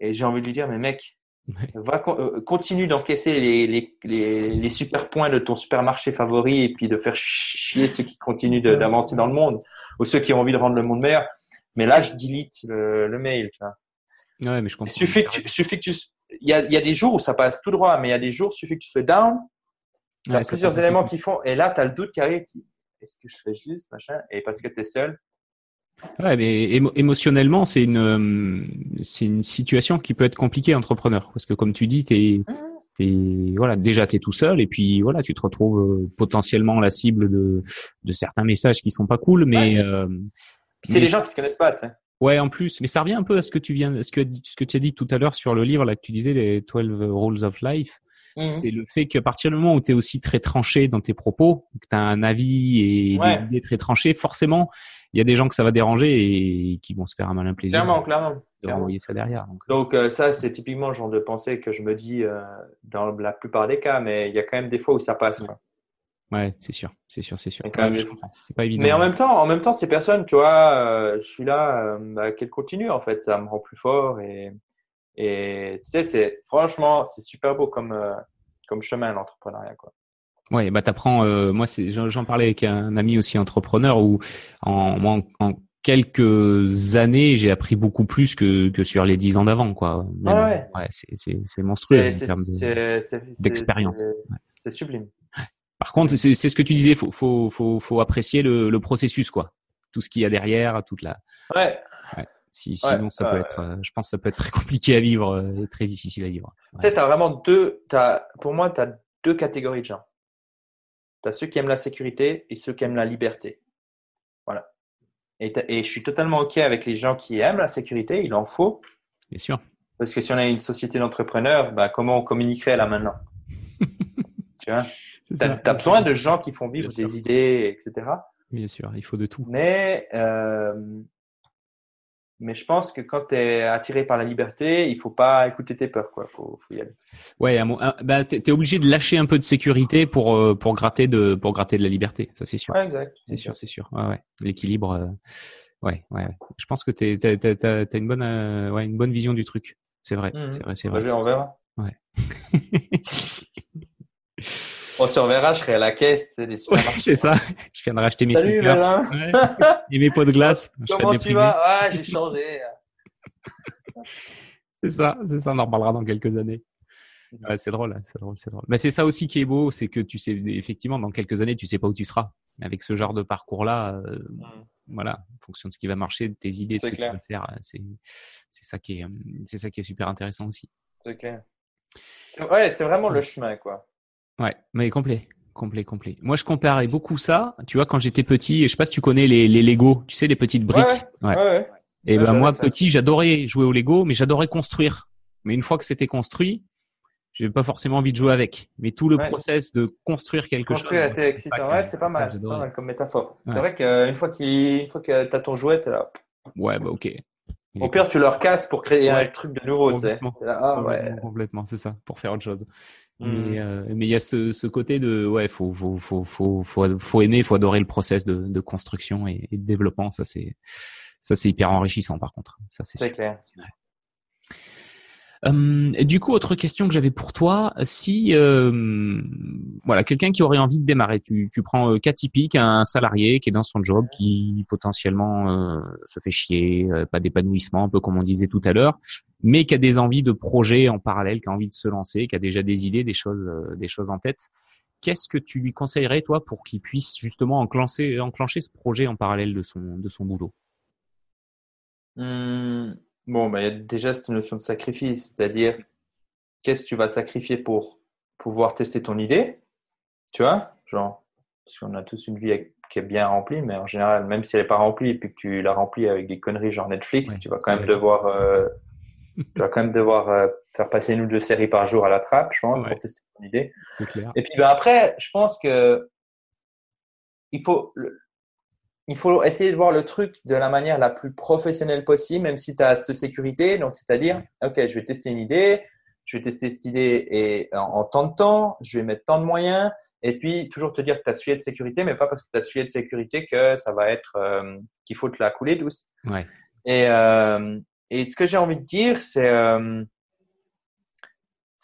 Et j'ai envie de lui dire Mais mec, ouais. va, euh, continue d'encaisser les, les, les, les, super points de ton supermarché favori et puis de faire chier ceux qui continuent d'avancer dans le monde ou ceux qui ont envie de rendre le monde meilleur. Mais là, je delete le, le mail. Tu vois. Ouais, mais je comprends. Il suffit que tu, suffit que tu, il y, a, il y a des jours où ça passe tout droit, mais il y a des jours, il suffit que tu sois down. Il y a ouais, plusieurs éléments qui font, et là, tu as le doute qui arrive. Est-ce que je fais juste, machin Et parce que tu es seul? Ouais, mais émo émotionnellement, c'est une, c'est une situation qui peut être compliquée, entrepreneur. Parce que comme tu dis, tu es, mmh. voilà, déjà, tu es tout seul, et puis voilà, tu te retrouves euh, potentiellement la cible de, de certains messages qui sont pas cool, mais. Ouais. Euh, c'est des gens qui te connaissent pas, tu sais. Ouais, en plus, mais ça revient un peu à ce que tu viens, ce que ce que tu as dit tout à l'heure sur le livre là que tu disais les 12 rules of life. Mmh. C'est le fait qu'à partir du moment où tu es aussi très tranché dans tes propos, que tu as un avis et ouais. des idées très tranchées, forcément, il y a des gens que ça va déranger et qui vont se faire un malin plaisir. Clairement, clairement. De renvoyer ça derrière. Donc, donc euh, ça, c'est typiquement le genre de pensée que je me dis euh, dans la plupart des cas, mais il y a quand même des fois où ça passe. Quoi. Ouais, c'est sûr, c'est sûr, c'est sûr. C'est pas évident. Mais en même temps, en même temps, ces personnes, tu vois, euh, je suis là, euh, bah, qu'elles continuent en fait, ça me rend plus fort et et tu sais, c'est franchement, c'est super beau comme euh, comme chemin l'entrepreneuriat quoi. Ouais, bah t'apprends. Moi, c'est j'en parlais avec un ami aussi entrepreneur où en, en, en quelques années, j'ai appris beaucoup plus que, que sur les dix ans d'avant, quoi. Même, ah ouais. ouais c'est monstrueux en termes d'expérience. De, c'est sublime. Par contre, c'est ce que tu disais, faut, faut, faut, faut apprécier le, le, processus, quoi. Tout ce qu'il y a derrière, toute la. Ouais. ouais. Si, sinon, ouais, ça peut être, euh, je pense, que ça peut être très compliqué à vivre, et très difficile à vivre. Tu sais, t'as vraiment deux, as, pour moi, tu as deux catégories de gens. Tu as ceux qui aiment la sécurité et ceux qui aiment la liberté. Voilà. Et, et je suis totalement OK avec les gens qui aiment la sécurité, il en faut. Bien sûr. Parce que si on a une société d'entrepreneurs, bah, comment on communiquerait là maintenant? [laughs] Tu vois? Tu as, besoin de gens qui font vivre des idées, etc. Bien sûr, il faut de tout. Mais, euh, mais je pense que quand tu es attiré par la liberté, il faut pas écouter tes peurs. Il faut, faut, y aller. Ouais, bah, tu es obligé de lâcher un peu de sécurité pour, euh, pour, gratter, de, pour gratter de la liberté. Ça, c'est sûr. Ouais, exact. C'est sûr, c'est sûr. Ouais, ouais. L'équilibre. Euh, ouais, ouais. Je pense que tu as, une, bonne, euh, ouais, une bonne vision du truc. C'est vrai, mmh. c'est vrai, c'est vrai. Bah, on verra. Ouais. [laughs] On se reverra, je serai à la caisse des supermarchés. C'est ça. Je viens de racheter mes Salut, sneakers ouais. et mes pots de glace. Comment tu vas? Ah, j'ai changé. [laughs] c'est ça, c'est ça. On en reparlera dans quelques années. Ouais, c'est drôle, c'est drôle, c'est drôle. Mais c'est ça aussi qui est beau, c'est que tu sais effectivement dans quelques années, tu sais pas où tu seras. Avec ce genre de parcours-là, euh, mm. voilà, en fonction de ce qui va marcher, de tes idées, ce que clair. tu vas faire, c'est c'est ça qui est c'est ça qui est super intéressant aussi. C'est clair. Ouais, c'est vraiment le chemin, quoi. Ouais, mais complet, complet, complet. Moi, je comparais beaucoup ça. Tu vois, quand j'étais petit, je sais pas si tu connais les, les Lego, tu sais, les petites briques. Ouais. ouais. ouais. Et ben moi, petit, j'adorais jouer au Lego, mais j'adorais construire. Mais une fois que c'était construit, j'ai pas forcément envie de jouer avec. Mais tout le process de construire quelque construire chose. Construire excitant. Ouais, c'est pas mal. C'est pas mal comme métaphore. C'est vrai qu'une fois qu'il, fois que t'as ton jouet, t'es là. Ouais, bah ok. Au pire, tu leur casses pour créer un truc de nouveau, tu sais. Ah, ouais. Complètement, c'est ça, pour faire autre chose. Mmh. Mais euh, mais il y a ce, ce côté de ouais faut faut faut faut faut, faut aimer faut adorer le process de, de construction et, et de développement. Ça c'est ça c'est hyper enrichissant par contre. Ça c'est clair Euh, du coup, autre question que j'avais pour toi, si euh, voilà quelqu'un qui aurait envie de démarrer, tu, tu prends euh, cas typique, un salarié qui est dans son job, qui potentiellement euh, se fait chier, euh, pas d'épanouissement, un peu comme on disait tout à l'heure, mais qui a des envies de projets en parallèle, qui a envie de se lancer, qui a déjà des idées, des choses, des choses en tête. Qu'est-ce que tu lui conseillerais toi pour qu'il puisse justement enclencher, enclencher ce projet en parallèle de son de son boulot? Mmh. Bon, bah, il y a déjà cette notion de sacrifice, c'est-à-dire qu'est-ce que tu vas sacrifier pour pouvoir tester ton idée, tu vois, genre, parce qu'on a tous une vie qui est bien remplie, mais en général, même si elle n'est pas remplie et puis que tu la remplis avec des conneries genre Netflix, tu vas quand même devoir, euh, tu vas quand même devoir euh, faire passer une ou deux séries par jour à la trappe, je pense, pour tester ton idée. Clair. Et puis ben, après, je pense que il faut, il faut essayer de voir le truc de la manière la plus professionnelle possible, même si tu as cette sécurité. Donc, c'est-à-dire, OK, je vais tester une idée, je vais tester cette idée et en, tant de temps, je vais mettre tant de moyens. Et puis, toujours te dire que tu as suivi de sécurité, mais pas parce que tu as suivi de sécurité que ça va être, euh, qu'il faut te la couler douce. Ouais. Et, euh, et ce que j'ai envie de dire, c'est, euh,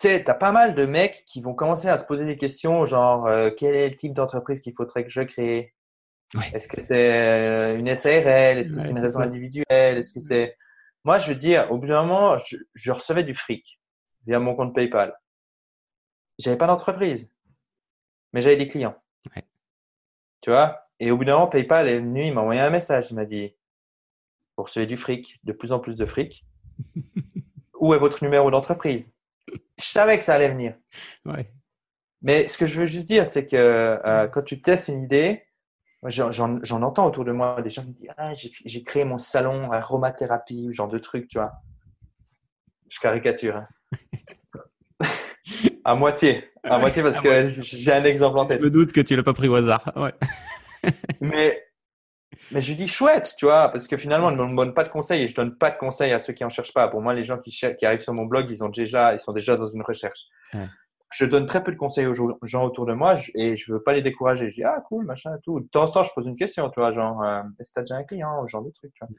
tu as pas mal de mecs qui vont commencer à se poser des questions, genre, euh, quel est le type d'entreprise qu'il faudrait que je crée? Est-ce que c'est euh, une SARL Est-ce que c'est une raison individuelle? Est-ce que c'est Moi, je veux dire, au bout d'un moment, je, recevais du fric via mon compte PayPal. J'avais pas d'entreprise, mais j'avais des clients. Tu vois? Et au bout d'un moment, PayPal est venu, il m'a envoyé un message. Il m'a dit Vous recevez du fric, de plus en plus de fric. [laughs] Où est votre numéro d'entreprise Je savais que ça allait venir. Mais ce que je veux juste dire, c'est que euh, quand tu testes une idée, J'en entends autour de moi des gens qui me disent ah, j'ai créé mon salon aromathérapie ou genre de trucs, tu vois. Je caricature. Hein. [laughs] à moitié. À moitié parce que j'ai un exemple en tête. Je me doute que tu l'as pas pris au hasard. Ouais. [laughs] mais, mais je dis chouette, tu vois, parce que finalement, je ne donne pas de conseils et je donne pas de conseils à ceux qui en cherchent pas. Pour moi, les gens qui, qui arrivent sur mon blog, ils, ont déjà, ils sont déjà dans une recherche. Ouais je donne très peu de conseils aux gens autour de moi et je veux pas les décourager. Je dis, ah, cool, machin et tout. De temps en temps, je pose une question, tu vois, genre, euh, est-ce que tu as déjà un client, genre de trucs, tu vois.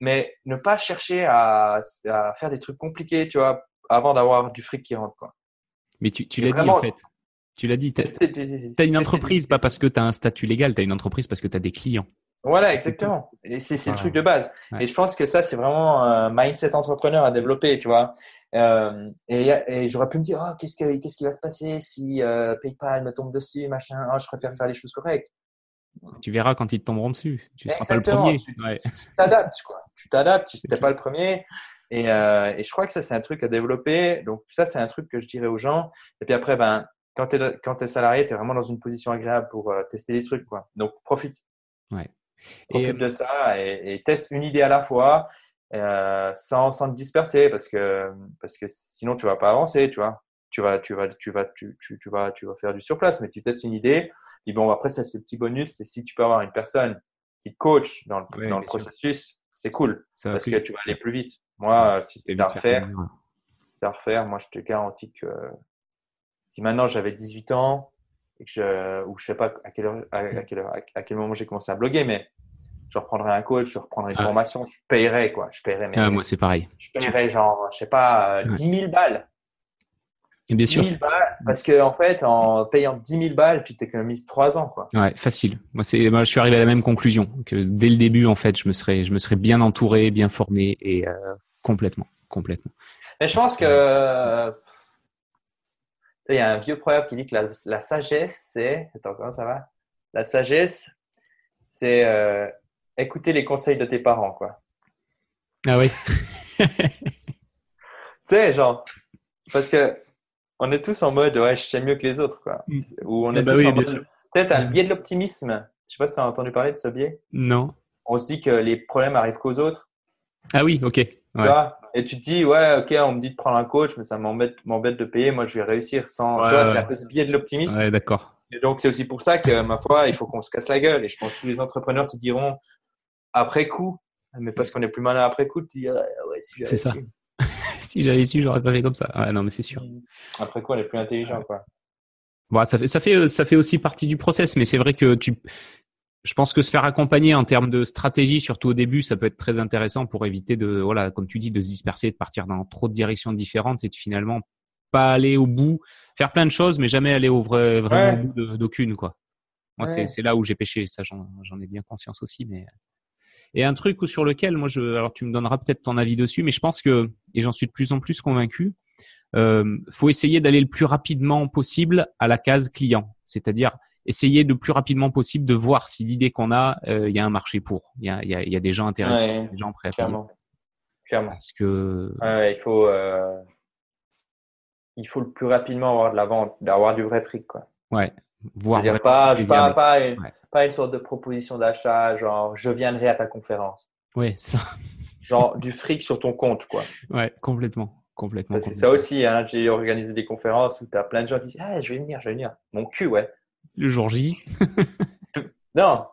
Mais ne pas chercher à, à, faire des trucs compliqués, tu vois, avant d'avoir du fric qui rentre, quoi. Mais tu, tu l'as dit, en fait. Tu l'as dit, tu as, une entreprise, pas parce que tu as un statut légal, tu as une entreprise parce que tu as des clients. Voilà, exactement. Et c'est le truc de base. Et je pense que ça, c'est vraiment un mindset entrepreneur à développer, tu vois. Euh, et, et j'aurais pu me dire, oh, qu'est-ce, que, qu'est-ce qui va se passer si euh, PayPal me tombe dessus, machin. Oh, je préfère faire les choses correctes. Tu verras quand ils te tomberont dessus. Tu ne seras pas le premier. Tu, t'adaptes, quoi. Tu t'adaptes, tu n'es pas le premier. Et, euh, et, je crois que ça, c'est un truc à développer. Donc, ça, c'est un truc que je dirais aux gens. Et puis après, ben, quand tu es, quand es salarié, tu es vraiment dans une position agréable pour tester des trucs. Quoi. Donc, profite. Ouais. Profite de ça et, et, teste une idée à la fois. Euh, sans, sans te disperser parce que, parce que sinon tu vas pas avancer, tu vois. Tu vas, tu vas, tu vas, tu, tu, tu vas, tu vas faire du surplace, mais tu testes une idée. Et bon, après, ça, c'est petit bonus, c'est si tu peux avoir une personne qui te coach dans le, dans le processus, c'est cool. parce que tu vas aller plus vite. Moi, si c'était à refaire, à refaire, moi, je te garantis que si maintenant j'avais 18 ans et que je, ou je sais pas à quelle heure, à, quelle heure, à quel moment j'ai commencé à bloguer, mais je reprendrai un coach, je reprendrai une ah. formation, je paierai quoi. Je paierai. Ah, moi, c'est pareil. Je paierai genre, je sais pas, 10 euh, 000 balles. Et bien sûr. 10 000 balles, parce que en fait, en payant 10 000 balles, tu t'économises 3 ans quoi. Ouais, facile. Moi, c'est, moi, je suis arrivé à la même conclusion que dès le début, en fait, je me serais, je me serais bien entouré, bien formé et euh, complètement, complètement. Mais je pense que il y a un vieux proverbe qui dit que la, la sagesse, c'est, attends, comment ça va? La sagesse, c'est euh, écouter les conseils de tes parents, quoi. Ah oui. [laughs] tu sais, genre, parce que on est tous en mode, ouais, je sais mieux que les autres, quoi. Mm. Ou on est ah bah tous en mode. Peut-être un biais de l'optimisme. Je sais pas si tu as entendu parler de ce biais. Non. On se dit que les problèmes arrivent qu'aux autres. Ah oui, ok. et tu te dis, ouais, ok, on me dit de prendre un coach, mais ça m'embête, m'embête de payer. Moi, je vais réussir sans. tu vois, c'est un peu ce biais de l'optimisme. Ouais, d'accord. Et donc, c'est aussi pour ça que, ma foi, il faut qu'on se casse la gueule. Et je pense que tous les entrepreneurs te diront, après coup. Mais parce qu'on est plus malin après coup, tu dis, ah, ouais, si C'est ça. [laughs] si j'avais su, j'aurais pas fait comme ça. Ouais, non, mais c'est sûr. Après coup, on est plus intelligent, quoi. Bon, ça fait, ça fait, ça fait aussi partie du process, mais c'est vrai que tu, je pense que se faire accompagner en termes de stratégie, surtout au début, ça peut être très intéressant pour éviter de, voilà, comme tu dis, de se disperser, de partir dans trop de directions différentes et de finalement pas aller au bout, faire plein de choses, mais jamais aller au vrai, vraiment au bout d'aucune, quoi. Moi, c'est là où j'ai pêché. Ça, j'en ai bien conscience aussi, mais. Et un truc sur lequel, moi, je, alors tu me donneras peut-être ton avis dessus, mais je pense que, et j'en suis de plus en plus convaincu, euh, faut essayer d'aller le plus rapidement possible à la case client. C'est-à-dire, essayer le plus rapidement possible de voir si l'idée qu'on a, euh, il y a un marché pour. Il y a, y a, des gens intéressés, des gens prêts à clairement. Clairement. Parce que il faut euh, il faut le plus rapidement avoir de la vente, d'avoir du vrai fric quoi. Ouais. Voir pas, pas, pas, une, pas une sorte de proposition d'achat genre je viendrai à ta conférence. Ouais, ça. Genre du fric sur ton compte quoi. Ouais, complètement. Complètement. C'est ça aussi, hein, j'ai organisé des conférences où tu as plein de gens qui disent ah, je vais venir, je vais venir. Mon cul, ouais le jour J. [laughs] non.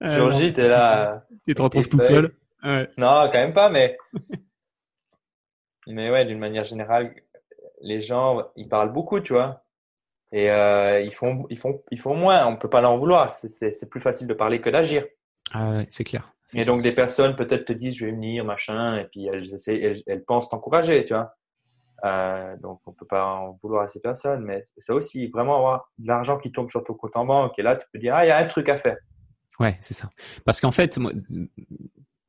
Le jour J, t'es là. Tu te retrouves tout seul. Non, quand même pas, mais. [laughs] mais ouais, d'une manière générale, les gens, ils parlent beaucoup, tu vois. Et euh, ils, font, ils, font, ils font moins. On peut pas l'en vouloir. C'est plus facile de parler que d'agir. Ah ouais, c'est clair. Et donc, des personnes peut-être te disent, je vais venir, machin, et puis elles, elles, elles pensent t'encourager, tu vois. Euh, donc, on peut pas en vouloir à ces personnes, mais ça aussi, vraiment avoir de l'argent qui tombe sur ton compte en banque, et là, tu peux dire, ah, il y a un truc à faire. Ouais, c'est ça. Parce qu'en fait, moi,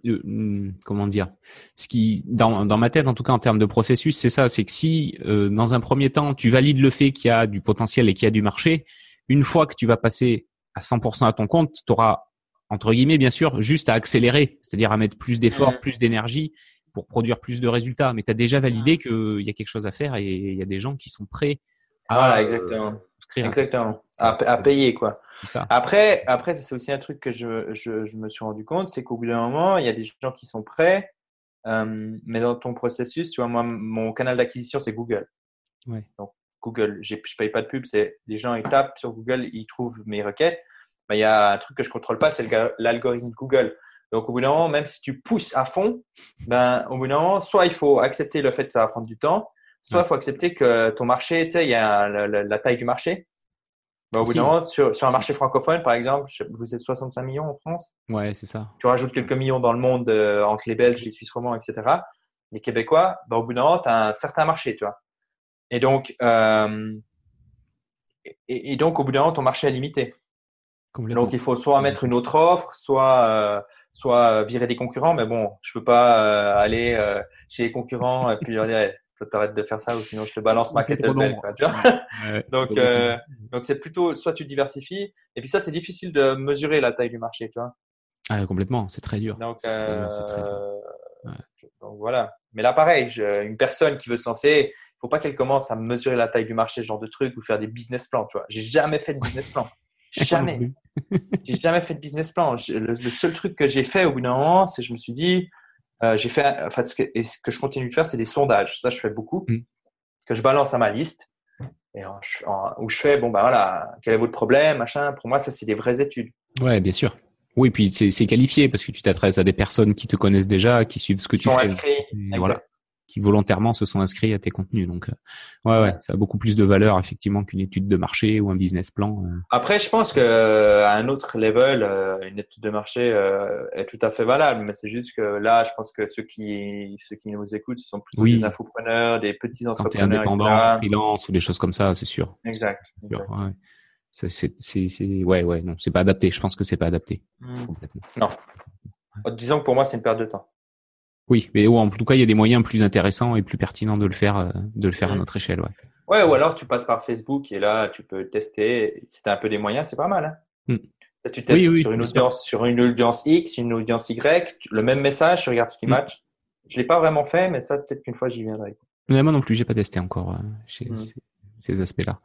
euh, hmm, comment dire, ce qui, dans, dans ma tête, en tout cas en termes de processus, c'est ça, c'est que si, euh, dans un premier temps, tu valides le fait qu'il y a du potentiel et qu'il y a du marché, une fois que tu vas passer à 100% à ton compte, tu auras, entre guillemets, bien sûr, juste à accélérer, c'est-à-dire à mettre plus d'efforts, plus d'énergie pour produire plus de résultats. Mais tu as déjà validé qu'il y a quelque chose à faire et il y a des gens qui sont prêts à voilà, exactement. exactement. À, payer quoi. Ça. Après, après c'est aussi un truc que je, je, je me suis rendu compte, c'est qu'au bout d'un moment, il y a des gens qui sont prêts, euh, mais dans ton processus, tu vois, moi, mon canal d'acquisition, c'est Google. Ouais. Donc, Google, je paye pas de pub, c'est les gens ils tapent sur Google, ils trouvent mes requêtes. Mais il y a un truc que je contrôle pas, c'est l'algorithme Google. Donc, au bout d'un moment, même si tu pousses à fond, ben, au bout d'un moment, soit il faut accepter le fait que ça va prendre du temps, soit il faut accepter que ton marché, tu sais, il y a la, taille du marché. Ben, au bout d'un moment, sur, sur, un marché francophone, par exemple, vous êtes 65 millions en France. Ouais, c'est ça. Tu rajoutes quelques millions dans le monde euh, entre les Belges, les Suisses romands, etc. Les Québécois, ben, au bout d'un moment, tu as un certain marché, tu vois. Et donc, euh, et, et, donc, au bout d'un moment, ton marché est limité. Donc, il faut soit mettre une autre offre, soit euh, soit virer des concurrents, mais bon, je peux pas aller chez les concurrents et puis leur dire, t'arrêtes de faire ça ou sinon je te balance ma. Quoi, tu vois [laughs] donc, euh, donc c'est plutôt soit tu diversifies et puis ça c'est difficile de mesurer la taille du marché, tu vois. Ah, complètement, c'est très dur. Donc, donc voilà. Mais là pareil, une personne qui veut se lancer, il faut pas qu'elle commence à mesurer la taille du marché, ce genre de truc ou faire des business plans, tu vois. J'ai jamais fait de business plan. [laughs] Jamais. j'ai jamais fait de business plan. Le, seul truc que j'ai fait au bout d'un moment, c'est que je me suis dit, euh, j'ai fait, en fait, ce que, et ce que je continue de faire, c'est des sondages. Ça, je fais beaucoup, mm. que je balance à ma liste et où je fais, bon, ben voilà, quel est votre problème, machin. Pour moi, ça, c'est des vraies études. Ouais, bien sûr. Oui, puis c'est qualifié parce que tu t'adresses à des personnes qui te connaissent déjà, qui suivent ce que tu fais. Inscrits. voilà qui volontairement se sont inscrits à tes contenus. Donc, euh, ouais, ouais, ça a beaucoup plus de valeur effectivement qu'une étude de marché ou un business plan. Euh. Après, je pense que euh, à un autre level, une étude de marché est tout à fait valable, mais c'est juste que là, je pense que ceux qui ceux qui nous écoutent, ce sont plutôt des infopreneurs, des petits entrepreneurs, Quand indépendant, freelance ou des choses comme ça, c'est sûr. Exact. Ouais. C'est, c'est, ouais, ouais, non, c'est pas adapté. Je pense que c'est pas adapté. Hmm. Non. Disons que pour moi, c'est une perte de temps. Oui, mais en tout cas, il y a des moyens plus intéressants et plus pertinents de le faire, euh, de le faire à mm. notre échelle, ouais. Ouais, ou alors tu passes par Facebook et là, tu peux tester. Si tu as un peu des moyens, c'est pas mal. Hein. Mm. tu testes sur, une audience, sur une audience X, une audience Y, le même message, tu regardes ce qui mm. match. Je l'ai pas vraiment fait, mais ça, peut-être qu'une fois, j'y viendrai. Mais moi non plus, j'ai pas testé encore euh, ces aspects-là.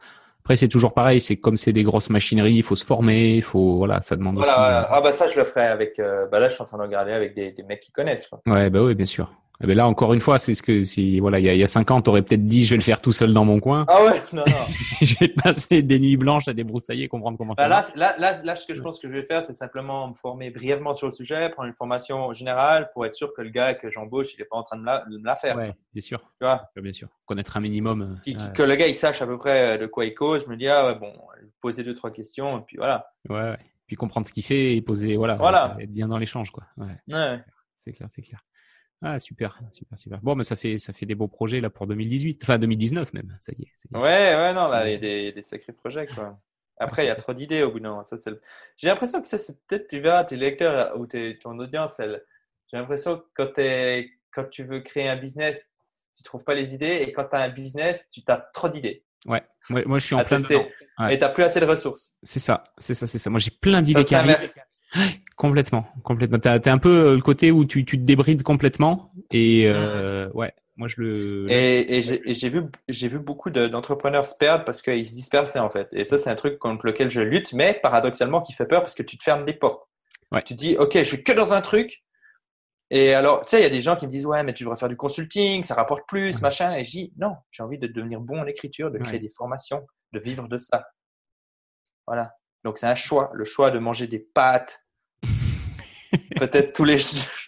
Après, c'est toujours pareil. C'est comme c'est des grosses machineries, il faut se former, il faut voilà, ça demande aussi. Euh, ah bah ça, je le ferai avec. Euh, bah là, je suis en train de regarder avec des, des mecs qui connaissent. Quoi. Ouais, bah oui, bien sûr. Eh ben là, encore une fois, c'est ce que si voilà, il y a, il y a cinq ans, t'aurais peut-être dit, je vais le faire tout seul dans mon coin. Ah ouais, non, non. [laughs] je vais passer des nuits blanches à débroussailler, comprendre comment bah ça là, Là, là, là, ce que je pense que je vais faire, c'est simplement me former brièvement sur le sujet, prendre une formation générale pour être sûr que le gars que j'embauche, il est pas en train de, la, de me la faire. Ouais, bien sûr. Tu vois? Bien sûr. Connaître un minimum. Euh, que le gars, il sache à peu près euh, de quoi il cause. Je me dis, ah ouais, bon, poser deux trois questions et puis voilà. Ouais. ouais. Puis comprendre ce qu'il fait et poser, voilà, voilà. être bien dans l'échange, quoi. Ouais. ouais. C'est clair, c'est clair. Ah super, super, super. Bon, mais ça fait ça fait des beaux projets là pour 2018, enfin 2019 même. Ça y est. ouais, ouais, non, là, il y a des, des sacrés projets quoi. Après, il y a trop d'idées au bout d'un c'est. J'ai l'impression que ça, c'est peut-être, tu verras, tes lecteurs ou tes, ton audience, elle... j'ai l'impression que quand, es... quand tu veux créer un business, tu trouves pas les idées, et quand tu as un business, tu as trop d'idées. Ouais, moi, moi je suis en plein dedans. Ouais. Et tu plus assez de ressources. C'est ça, c'est ça, c'est ça. Moi j'ai plein d'idées qui arrivent. Complètement, complètement. T'as as un peu euh, le côté où tu, tu te débrides complètement et euh, mmh. ouais, moi je le. Et, et j'ai vu j'ai vu beaucoup d'entrepreneurs se perdre parce qu'ils se dispersaient en fait. Et ça c'est un truc contre lequel je lutte, mais paradoxalement qui fait peur parce que tu te fermes des portes. Ouais. Tu dis ok je suis que dans un truc. Et alors tu sais il y a des gens qui me disent ouais mais tu devrais faire du consulting, ça rapporte plus machin. Et je dis non j'ai envie de devenir bon en écriture, de créer des formations, de vivre de ça. Voilà. Donc c'est un choix, le choix de manger des pâtes. [laughs] peut-être tous les,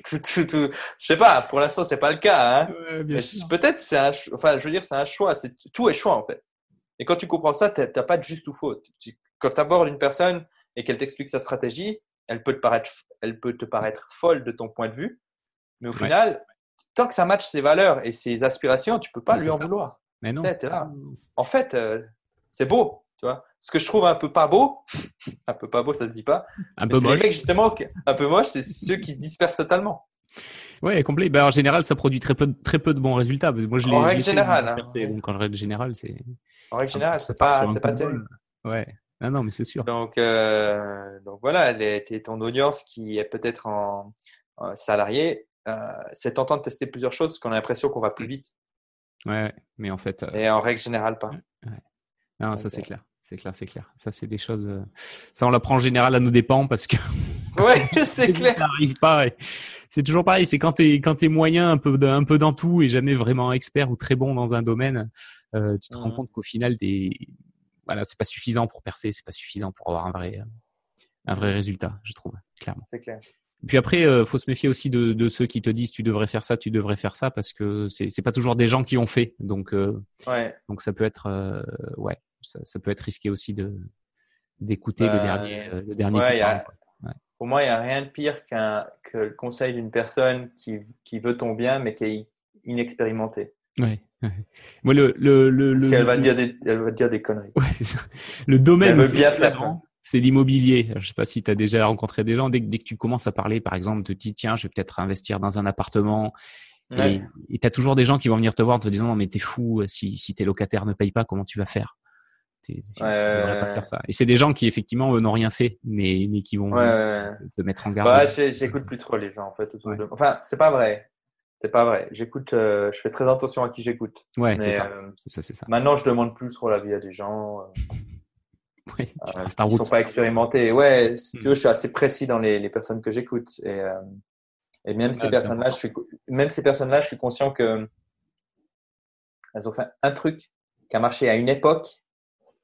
tout, tout, tout, je sais pas. Pour l'instant c'est pas le cas. Hein. peut-être c'est un, enfin je veux dire c'est un choix. C'est tout est choix en fait. Et quand tu comprends ça, t'as pas de juste ou faux. Quand tu abordes une personne et qu'elle t'explique sa stratégie, elle peut te paraître, elle peut te paraître folle de ton point de vue, mais au final, tant que ça matche ses valeurs et ses aspirations, tu peux pas lui en vouloir. Mais non. là. En fait, euh, c'est beau. Tu vois Ce que je trouve un peu pas beau, [laughs] un peu pas beau, ça se dit pas. Un peu moche. Les mecs, justement, un peu moche, c'est ceux qui se dispersent totalement. Ouais, complet. Ben, en général, ça produit très peu, très peu de bons résultats. Moi, je en règle générale. Hein. Donc, en règle générale, c'est. En règle générale, c'est pas, c'est pas terrible. Ouais. Non, non, mais c'est sûr. Donc, euh, donc voilà, t'es ton audience qui est peut-être en, salarié, euh, c'est tentant de tester plusieurs choses parce qu'on a l'impression qu'on va plus vite. Ouais, mais en fait. Euh... Et en règle générale, pas. Ouais. Non, ça c'est euh, clair. C'est clair, c'est clair. Ça, c'est des choses. Euh, ça, on l'apprend en général à nos dépens parce que. [laughs] Ouais, [laughs] c'est clair. Ça n'arrive pas. C'est toujours pareil. C'est quand t'es quand t'es moyen, un peu un peu dans tout et jamais vraiment expert ou très bon dans un domaine, euh, tu te rends mmh. compte qu'au final, t'es voilà, c'est pas suffisant pour percer, c'est pas suffisant pour avoir un vrai un vrai résultat, je trouve, clairement. C'est clair. Puis après, euh, faut se méfier aussi de, de, ceux qui te disent tu devrais faire ça, tu devrais faire ça, parce que c'est c'est pas toujours des gens qui ont fait, donc euh, ouais. donc ça peut être euh, ouais ça, peut être risqué aussi de d'écouter le bah, dernier, euh, le dernier Pour moi, il n'y a rien de pire qu'un que le conseil d'une personne qui, qui veut ton bien, mais qui est inexpérimentée. Ouais. Moi, le, le, le, Parce qu'elle va, dire des, elle va dire des conneries. Ouais, c'est ça. Le domaine, c'est l'immobilier. Je sais pas si tu as déjà rencontré des gens. Dès, dès, que tu commences à parler, par exemple, tu te dis, tiens, je vais peut-être investir dans un appartement. Et tu as toujours des gens qui vont venir te voir en te disant, non, mais t'es fou, si, si tes locataires ne payent pas, comment tu vas faire? Pas faire ça. Et c'est des gens qui effectivement n'ont rien fait, mais, mais qui vont te mettre en garde. Bah, j'écoute plus trop les gens en fait. Enfin, c'est pas vrai. C'est pas vrai. J'écoute, euh, je fais très attention à qui j'écoute. Ouais, c'est ça. Euh, ça, ça. Maintenant, je demande plus trop l'avis à des gens. Euh, [laughs] ouais, euh, qui sont pas expérimentés. Ouais, si tu hmm. veux, je suis assez précis dans les, les personnes que j'écoute. Et, et même ces personnes-là, je suis, même ces personnes-là, je suis conscient que elles ont fait un truc qui a marché à une époque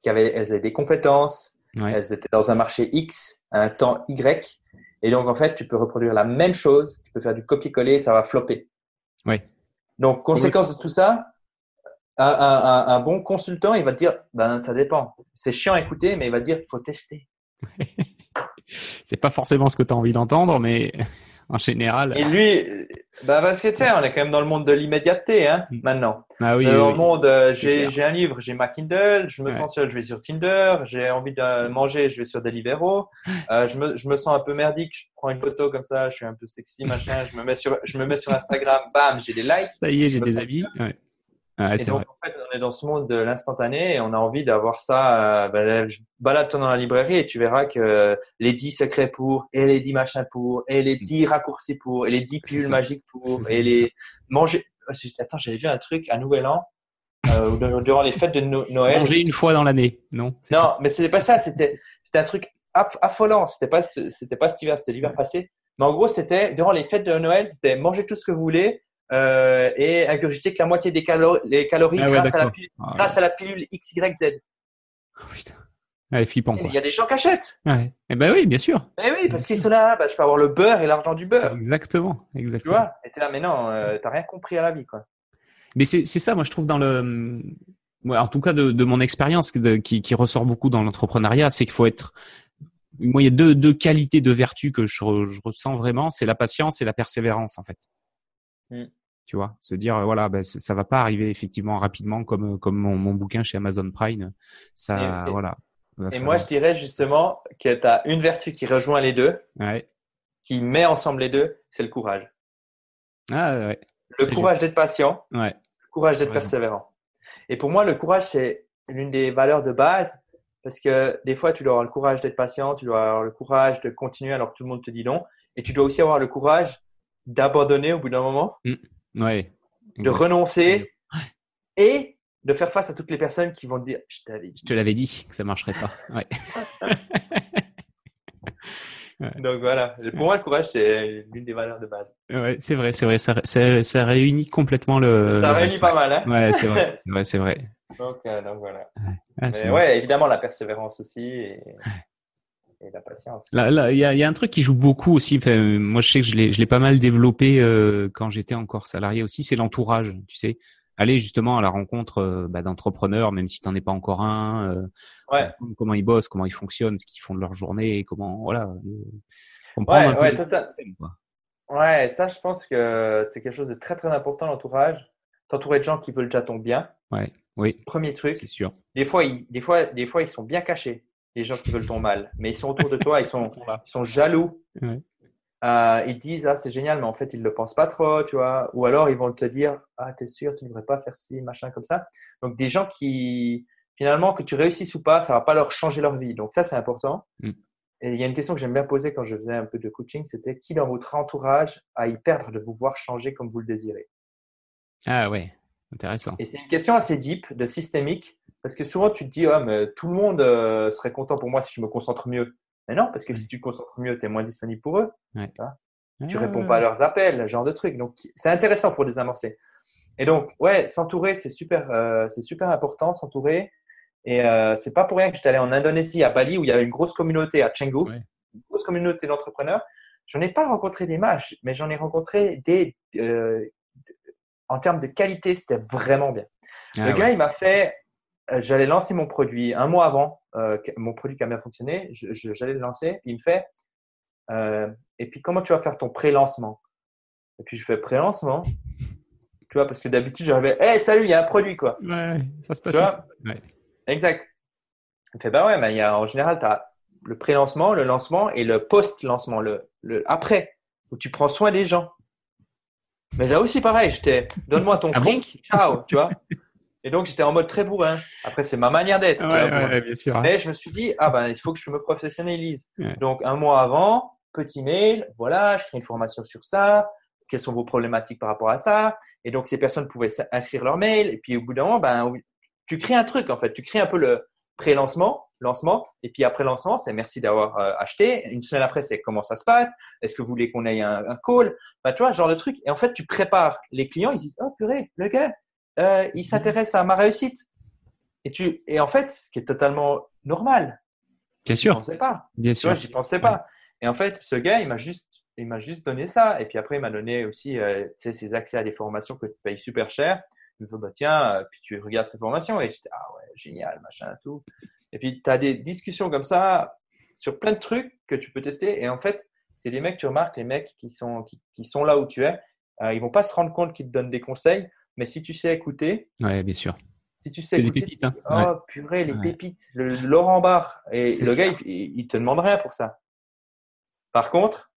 qui avaient, elles avaient des compétences, elles étaient dans un marché X à un temps Y. Et donc, en fait, tu peux reproduire la même chose, tu peux faire du copier-coller, ça va flopper. Oui. Donc, conséquence de tout ça, un, un, un, bon consultant, il va te dire, ben, ça dépend. C'est chiant à écouter, mais il va te dire, faut tester. [laughs] c'est pas forcément ce que tu as envie d'entendre, mais [laughs] en général. Et lui, bah parce que tu sais, on est quand même dans le monde de l'immédiateté, hein, mm. maintenant. Ah oui. Dans le monde, euh, j'ai un livre, j'ai ma Kindle, je me sens seul, je vais sur Tinder, j'ai envie de manger, je vais sur Deliveroo, euh, je me, je me sens un peu merdique, je prends une photo comme ça, je suis un peu sexy, machin, je me mets sur, je me mets sur Instagram, bam, j'ai des likes. Ça y est, j'ai des amis. Ouais. Ah, et donc, en fait, on est dans ce monde de l'instantané et on a envie d'avoir ça. Euh, bah, balade-toi dans la librairie et tu verras que les 10 secrets pour, et les 10 machins pour, et les 10 raccourcis pour, et les 10 pilules magiques pour, et les manger. Oh, attends, j'avais vu un truc à Nouvel An, euh, durant les fêtes de Noël. Manger une fois dans l'année, non Non, mais c'était pas ça. C'était, c'était un truc affolant. C'était pas, c'était pas cet hiver, c'était l'hiver passé. Mais en gros, c'était durant les fêtes de Noël, c'était manger tout ce que vous voulez euh, et ingurgiter que la moitié des les calories ah grâce, à la pilule, ah grâce à la pilule XYZ. Oh, putain. Ouais, flippant, Il y a des gens qui achètent. Ouais. Eh ben oui, bien sûr. Eh oui, parce qu'ils sont là, bah, je peux avoir le beurre et l'argent du beurre. Exactement, exactement. Tu vois, et t'es là, mais non, euh, t'as rien compris à la vie, quoi. Mais c'est ça, moi, je trouve dans le, en tout cas de, de mon expérience qui, qui ressort beaucoup dans l'entrepreneuriat, c'est qu'il faut être moi, il y a deux, deux qualités de vertu que je, ressens vraiment, c'est la patience et la persévérance en fait. Mm. Tu vois, se dire voilà, ben, ça va pas arriver effectivement rapidement comme comme mon, mon bouquin chez Amazon Prime. Ça, voilà. Et moi, je dirais justement que tu as une vertu qui rejoint les deux, qui met ensemble les deux, c'est le courage. Ah, ouais. Le courage d'être patient, ouais. le courage d'être persévérant. Et pour moi, le courage, c'est l'une des valeurs de base parce que des fois, tu dois avoir le courage d'être patient, tu dois avoir le courage de continuer alors que tout le monde te dit non. Et tu dois aussi avoir le courage d'abandonner au bout d'un moment, mmh. Ouais, de renoncer et de faire face à toutes les personnes qui vont te dire Je Je te l'avais dit que ça marcherait pas. [laughs] Ouais. Donc voilà, pour moi, le courage, c'est l'une des valeurs de base. Ouais, c'est vrai, c'est vrai, ça, ça, réunit complètement le. Ça réunit pas mal, hein Ouais, c'est vrai, c'est vrai, c'est vrai. [laughs] Donc, euh, donc voilà. Ah, Mais ouais, évidemment, la persévérance aussi et, et la patience. Là, là, il y a, y a, un truc qui joue beaucoup aussi. Enfin, moi, je sais que je l'ai, je l'ai pas mal développé euh, quand j'étais encore salarié aussi. C'est l'entourage, tu sais aller justement à la rencontre euh, bah, d'entrepreneurs, même si tu n'en es pas encore un. Euh, ouais. Comment ils bossent, comment ils fonctionnent, ce qu'ils font de leur journée, comment voilà. Comprendre ouais, ouais, ça, je pense que c'est quelque chose de très très important l'entourage. T'entourer de gens qui veulent déjà ton bien. Ouais. Oui. Premier truc. C'est sûr. Des fois, ils, des fois, des fois, ils sont bien cachés les gens qui veulent ton mal, mais ils sont autour de toi, ils sont, [laughs] ils sont jaloux. Ouais. Euh, ils disent ah c'est génial mais en fait ils le pensent pas trop tu vois. Ou alors ils vont te dire ah t'es sûr tu ne devrais pas faire ci machin comme ça. Donc des gens qui finalement que tu réussisses ou pas ça va pas leur changer leur vie. Donc ça c'est important. Mm. et il y a une question que j'aime bien poser quand je faisais un peu de coaching c'était qui dans votre entourage a y perdre de vous voir changer comme vous le désirez? Ah ouais intéressant. Et c'est une question assez deep de systémique parce que souvent tu te dis oh, mais tout le monde euh, serait content pour moi si je me concentre mieux mais non, parce que si tu te concentres mieux, tu es moins disponible pour eux. Ouais. Tu réponds pas à leurs appels, ce genre de trucs. Donc, c'est intéressant pour désamorcer. Et donc, ouais, s'entourer, c'est super, euh, c'est super important, s'entourer. Et euh, c'est pas pour rien que j'étais allé en Indonésie, à Bali, où il y avait une grosse communauté à Canggu, une grosse communauté d'entrepreneurs. J'en ai pas rencontré des matchs, mais j'en ai rencontré des. Euh, en termes de qualité, c'était vraiment bien. Ah le gars, il m'a fait j'allais lancer mon produit un mois avant, euh, mon produit qui a bien fonctionné, j'allais le lancer. Il me fait, euh, et puis comment tu vas faire ton pré-lancement? Et puis je fais pré-lancement, tu vois, parce que d'habitude j'arrivais, hé salut, il y a un produit quoi. Ouais, ça se passe. Ouais. Exact. Il fait, bah ouais, mais il y a, en général, tu as le pré-lancement, le lancement et le post-lancement, le, le après, où tu prends soin des gens. Mais là aussi, pareil, j'étais, donne-moi ton ah ciao, tu vois. [laughs] Et donc, j'étais en mode très bourrin. Après, c'est ma manière d'être. Ouais, bien sûr. Mais je me suis dit, ah ben, il faut que je me professionnalise. Donc, un mois avant, petit mail, voilà, je crée une formation sur ça. Quelles sont vos problématiques par rapport à ça? Et donc, ces personnes pouvaient inscrire leur mail. Et puis, au bout d'un moment, ben, tu crées un truc, en fait. Tu crées un peu le pré-lancement, lancement. Et puis, après lancement, c'est merci d'avoir euh, acheté. Une semaine après, c'est comment ça se passe? Est-ce que vous voulez qu'on ait un, un call? Ben, Tu vois, ce genre de truc. Et en fait, tu prépares les clients. Ils disent, oh purée, le gars, euh, il s'intéresse à ma réussite. Et, tu, et en fait, ce qui est totalement normal. Bien sûr. Je pensais pas. Bien sûr. j'y pensais pas. Et en fait, ce gars, il m'a juste, il m'a juste donné ça. Et puis après, il m'a donné aussi euh, ses accès à des formations que tu payes super cher. Il me dit, bah, tiens, euh, puis tu regardes ces formations. Et j'étais, ah ouais, génial, machin, tout. Et puis, tu as des discussions comme ça sur plein de trucs que tu peux tester. Et en fait, c'est des mecs, tu remarques, les mecs qui sont, qui, qui sont là où tu es, euh, ils vont pas se rendre compte qu'ils te donnent des conseils. Mais si tu sais écouter. Ouais, bien sûr. Si tu sais écouter. pépites, hein. Oh, purée, les pépites. Le, Laurent Barre. Et le gars, il, il, te demande rien pour ça. Par contre,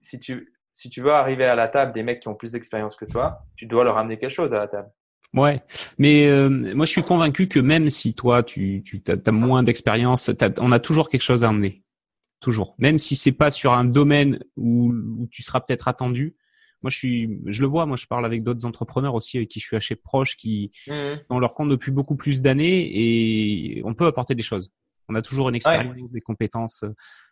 si, tu, si tu veux arriver à la table des mecs qui ont plus d'expérience que toi, tu dois leur amener quelque chose à la table. Ouais, mais euh, moi je suis convaincu que même si toi tu, tu as, moins d'expérience, on a toujours quelque chose à amener, toujours. Même si c'est pas sur un domaine où, où tu seras peut-être attendu, moi, je suis, je le vois. Moi, je parle avec d'autres entrepreneurs aussi avec qui je suis assez proche, qui mmh. leur compte depuis beaucoup plus d'années et on peut apporter des choses. On a toujours une expérience, des compétences.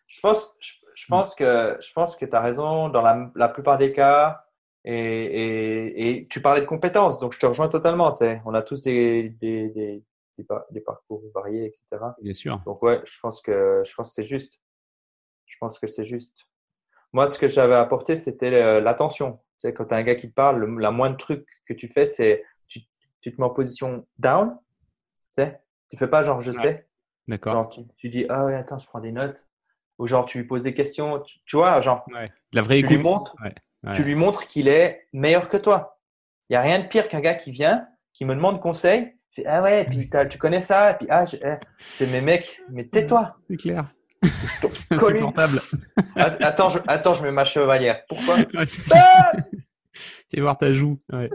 Je pense, je, pense que, je pense que tu as raison dans la, la, plupart des cas. Et, et, et, tu parlais de compétences, donc je te rejoins totalement. On a tous des, des, des, des, parcours variés, etc. Bien sûr. Donc ouais, je pense que je pense que c'est juste. Je pense que c'est juste. Moi, ce que j'avais apporté, c'était l'attention. Tu sais, quand tu as un gars qui te parle, la moindre truc que tu fais, c'est tu, tu, te mets en position down. Tu sais, tu fais pas genre je sais. D'accord. Tu, tu, dis, ah ouais, attends, je prends des notes. Ou genre, tu lui poses des questions. Tu, vois, genre. Ouais. La vraie tu Lui montres, Tu lui montres qu'il est meilleur que toi. Il n'y a rien de pire qu'un gars qui vient, qui me demande conseil. Ah ouais, puis tu connais ça. Et puis, ah, je, eh. mes mecs, mais tais-toi. C'est clair. C'est insupportable. [laughs] attends, je, attends, je mets ma chevalière. Pourquoi? Ah [laughs] Tu voir ta joue. Ouais.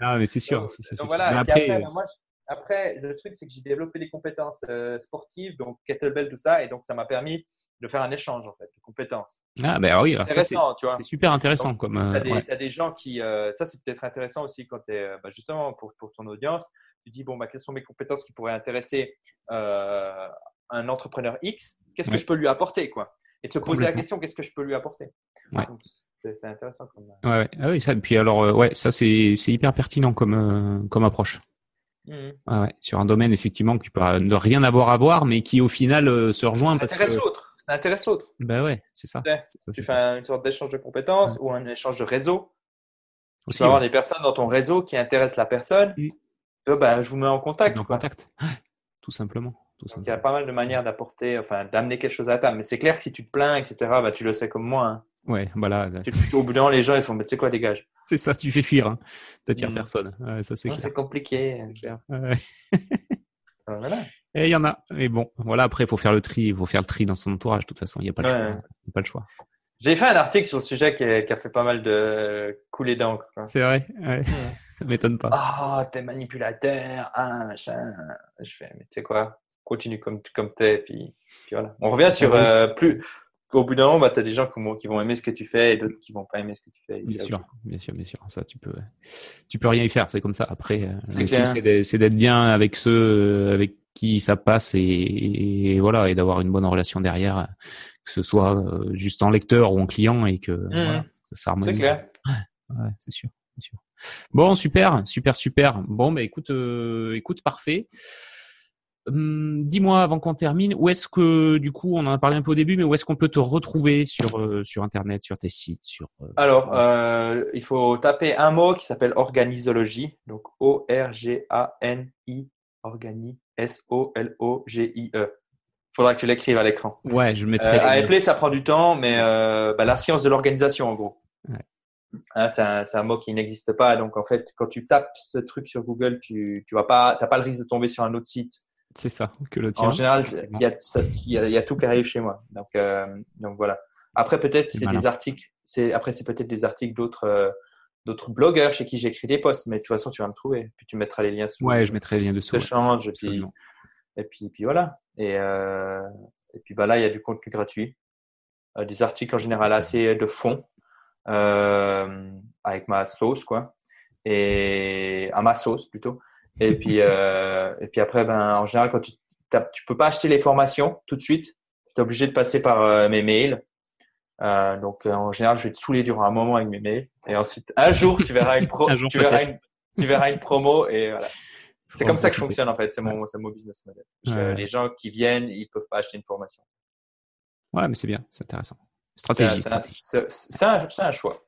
Non, mais c'est sûr. Donc, voilà. après, moi, après, le truc, c'est que j'ai développé des compétences euh, sportives, donc kettlebell, tout ça, et donc ça m'a permis de faire un échange en fait de compétences. Ah ben oui, c'est super intéressant comme. tu as, euh, des gens qui, euh, ça c'est peut-être intéressant aussi quand tu es bah, justement pour, pour, ton audience, tu dis bon bah quelles sont mes compétences qui pourraient intéresser un entrepreneur X, qu'est-ce que je peux lui apporter quoi, et te poser la question qu'est-ce que je peux lui apporter? C'est intéressant comme. Ouais, ah oui ça. Puis alors ouais ça c'est hyper pertinent comme comme approche. Mmh. ouais, sur un domaine effectivement qui peut ne rien avoir à voir, mais qui au final euh, se rejoint parce intéresse l'autre. Ça intéresse l'autre. Ben ouais, c'est ça. tu fais une sorte d'échange de compétences ou un échange de réseau. tu vas avoir des personnes dans ton réseau qui intéressent la personne. Mmh. ben, je vous mets en contact. En contact, tout simplement. Tout il y a pas mal de manières d'apporter, enfin, d'amener quelque chose à table. Mais c'est clair que si tu te plains, etc., bah, tu le sais comme moi. Hein. Ouais, voilà. au bout d'un les gens, ils font, mais tu sais quoi, dégage. [laughs] C'est ça, tu fais fuir. Hein. T'attires mm. personne. ça, c'est C'est compliqué. Clair. [laughs] voilà. Et il y en a. Mais bon, voilà, après, il faut faire le tri. Il faut faire le tri dans son entourage. De toute façon, il n'y a pas le choix. pas le choix. J'ai fait un article sur le sujet qui, a fait pas mal de couler d'encre. C'est vrai. Ouais. [laughs] ça m'étonne pas. Ah, oh, t'es manipulateur, machin. Je fais, mais tu sais quoi, continue comme, comme t'es, puis, puis voilà. On revient sur euh, plus au bout d'un moment, bah, tu as des gens qui vont aimer ce que tu fais et d'autres qui vont pas aimer ce que tu fais. Bien sûr, bien sûr, bien sûr. Ça, tu peux, tu peux rien y faire. C'est comme ça. Après, euh, c'est d'être bien avec ceux euh, avec qui ça passe et, voilà, et d'avoir une bonne relation derrière, que ce soit euh, juste en lecteur ou en client et que mmh. ça s'harmonise. C'est clair. Ouais, c'est sûr, sûr. Bon, super, super, super. Bon, bah écoute, écoute, parfait. Hum, dis-moi avant qu'on termine, où est-ce que, du coup, on en a parlé un peu au début, mais où est-ce qu'on peut te retrouver sur, euh, sur Internet, sur tes sites sur, euh, Alors, euh, il faut taper un mot qui s'appelle organisologie, donc O-R-G-A-N-I, organi, S-O-L-O-G-I-E. Faudra que tu l'écrives à l'écran. Ouais, je mettrai. à appeler, ça prend du temps, mais bah, la science de l'organisation, en gros. Ouais. Hein, c'est un, un, mot qui n'existe pas. Donc, en fait, quand tu tapes ce truc sur Google, tu tu vas pas, t'as pas le risque de tomber sur un autre site c'est ça que le tien. En général, il y, a, il, y a, tout qui arrive chez moi. Donc, euh, donc voilà. Après, peut-être c'est des articles. C'est après c'est peut-être des articles d'autres euh, d'autres blogueurs chez qui j'écris des posts. Mais de toute façon, tu vas me trouver. Puis tu mettras les liens sous. Ouais, je mettrai les liens dessous. Change. Et puis, et puis, puis voilà. Et euh, et puis bah là, il y a du contenu gratuit, des articles en général assez de fond, avec ma sauce quoi, et à ma sauce plutôt. Et puis, euh, et puis après, ben, en général, quand tu tu peux pas acheter les formations tout de suite, tu es obligé de passer par euh, mes mails. Euh, donc, en général, je vais te saouler durant un moment avec mes mails. Et ensuite, un jour, tu verras une, pro [laughs] tu, verras une, tu verras une promo. Et voilà. C'est comme ça que je fonctionne, en fait. C'est mon, mon business model. Les gens qui viennent, ils peuvent pas acheter une formation. Ouais, mais c'est bien, c'est intéressant. Stratégie. C'est un, un, choix.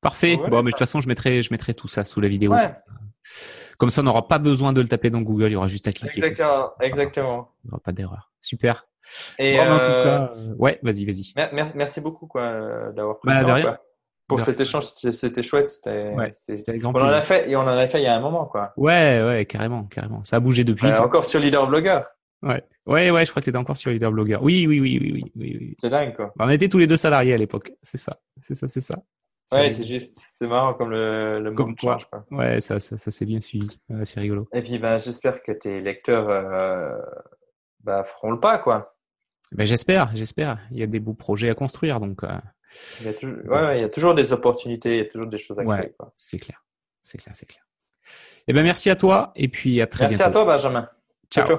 Parfait. bon, mais de toute façon, je mettrai, je mettrai tout ça sous la vidéo. Ouais. Comme ça, on n'aura pas besoin de le taper dans Google, il y aura juste à cliquer. Exactement, exactement. Il n'y aura pas d'erreur. Super. Et en tout euh, cas, euh, ouais, vas-y, vas-y. Merci beaucoup quoi d'avoir pris bah, le temps, quoi. Pour cet échange, c'était chouette. C'était ouais, grand on en a fait, et on en a fait il y a un moment, quoi. Ouais, ouais, carrément, carrément. Ça a bougé depuis. Euh, encore sur Leader Blogger. Ouais, ouais, ouais. Je crois que tu étais encore sur Leader Blogger. Oui, oui, oui, oui, oui, oui. oui. C'est dingue, quoi. Bah, on était tous les deux salariés à l'époque. C'est ça, c'est ça, c'est ça. Ouais, c'est juste, c'est marrant comme le, le comme change. Quoi. Ouais, ça, ça, ça c'est bien suivi. c'est rigolo. Et puis, bah, j'espère que tes lecteurs euh, bah, feront le pas, quoi. Ben, j'espère, j'espère. Il y a des beaux projets à construire, donc. Euh... Il, y a toujours, ouais, il y a toujours des opportunités, il y a toujours des choses à créer. C'est clair, c'est clair, c'est clair. Eh ben, merci à toi, et puis à très merci bientôt. Merci à toi, Benjamin. ciao. ciao.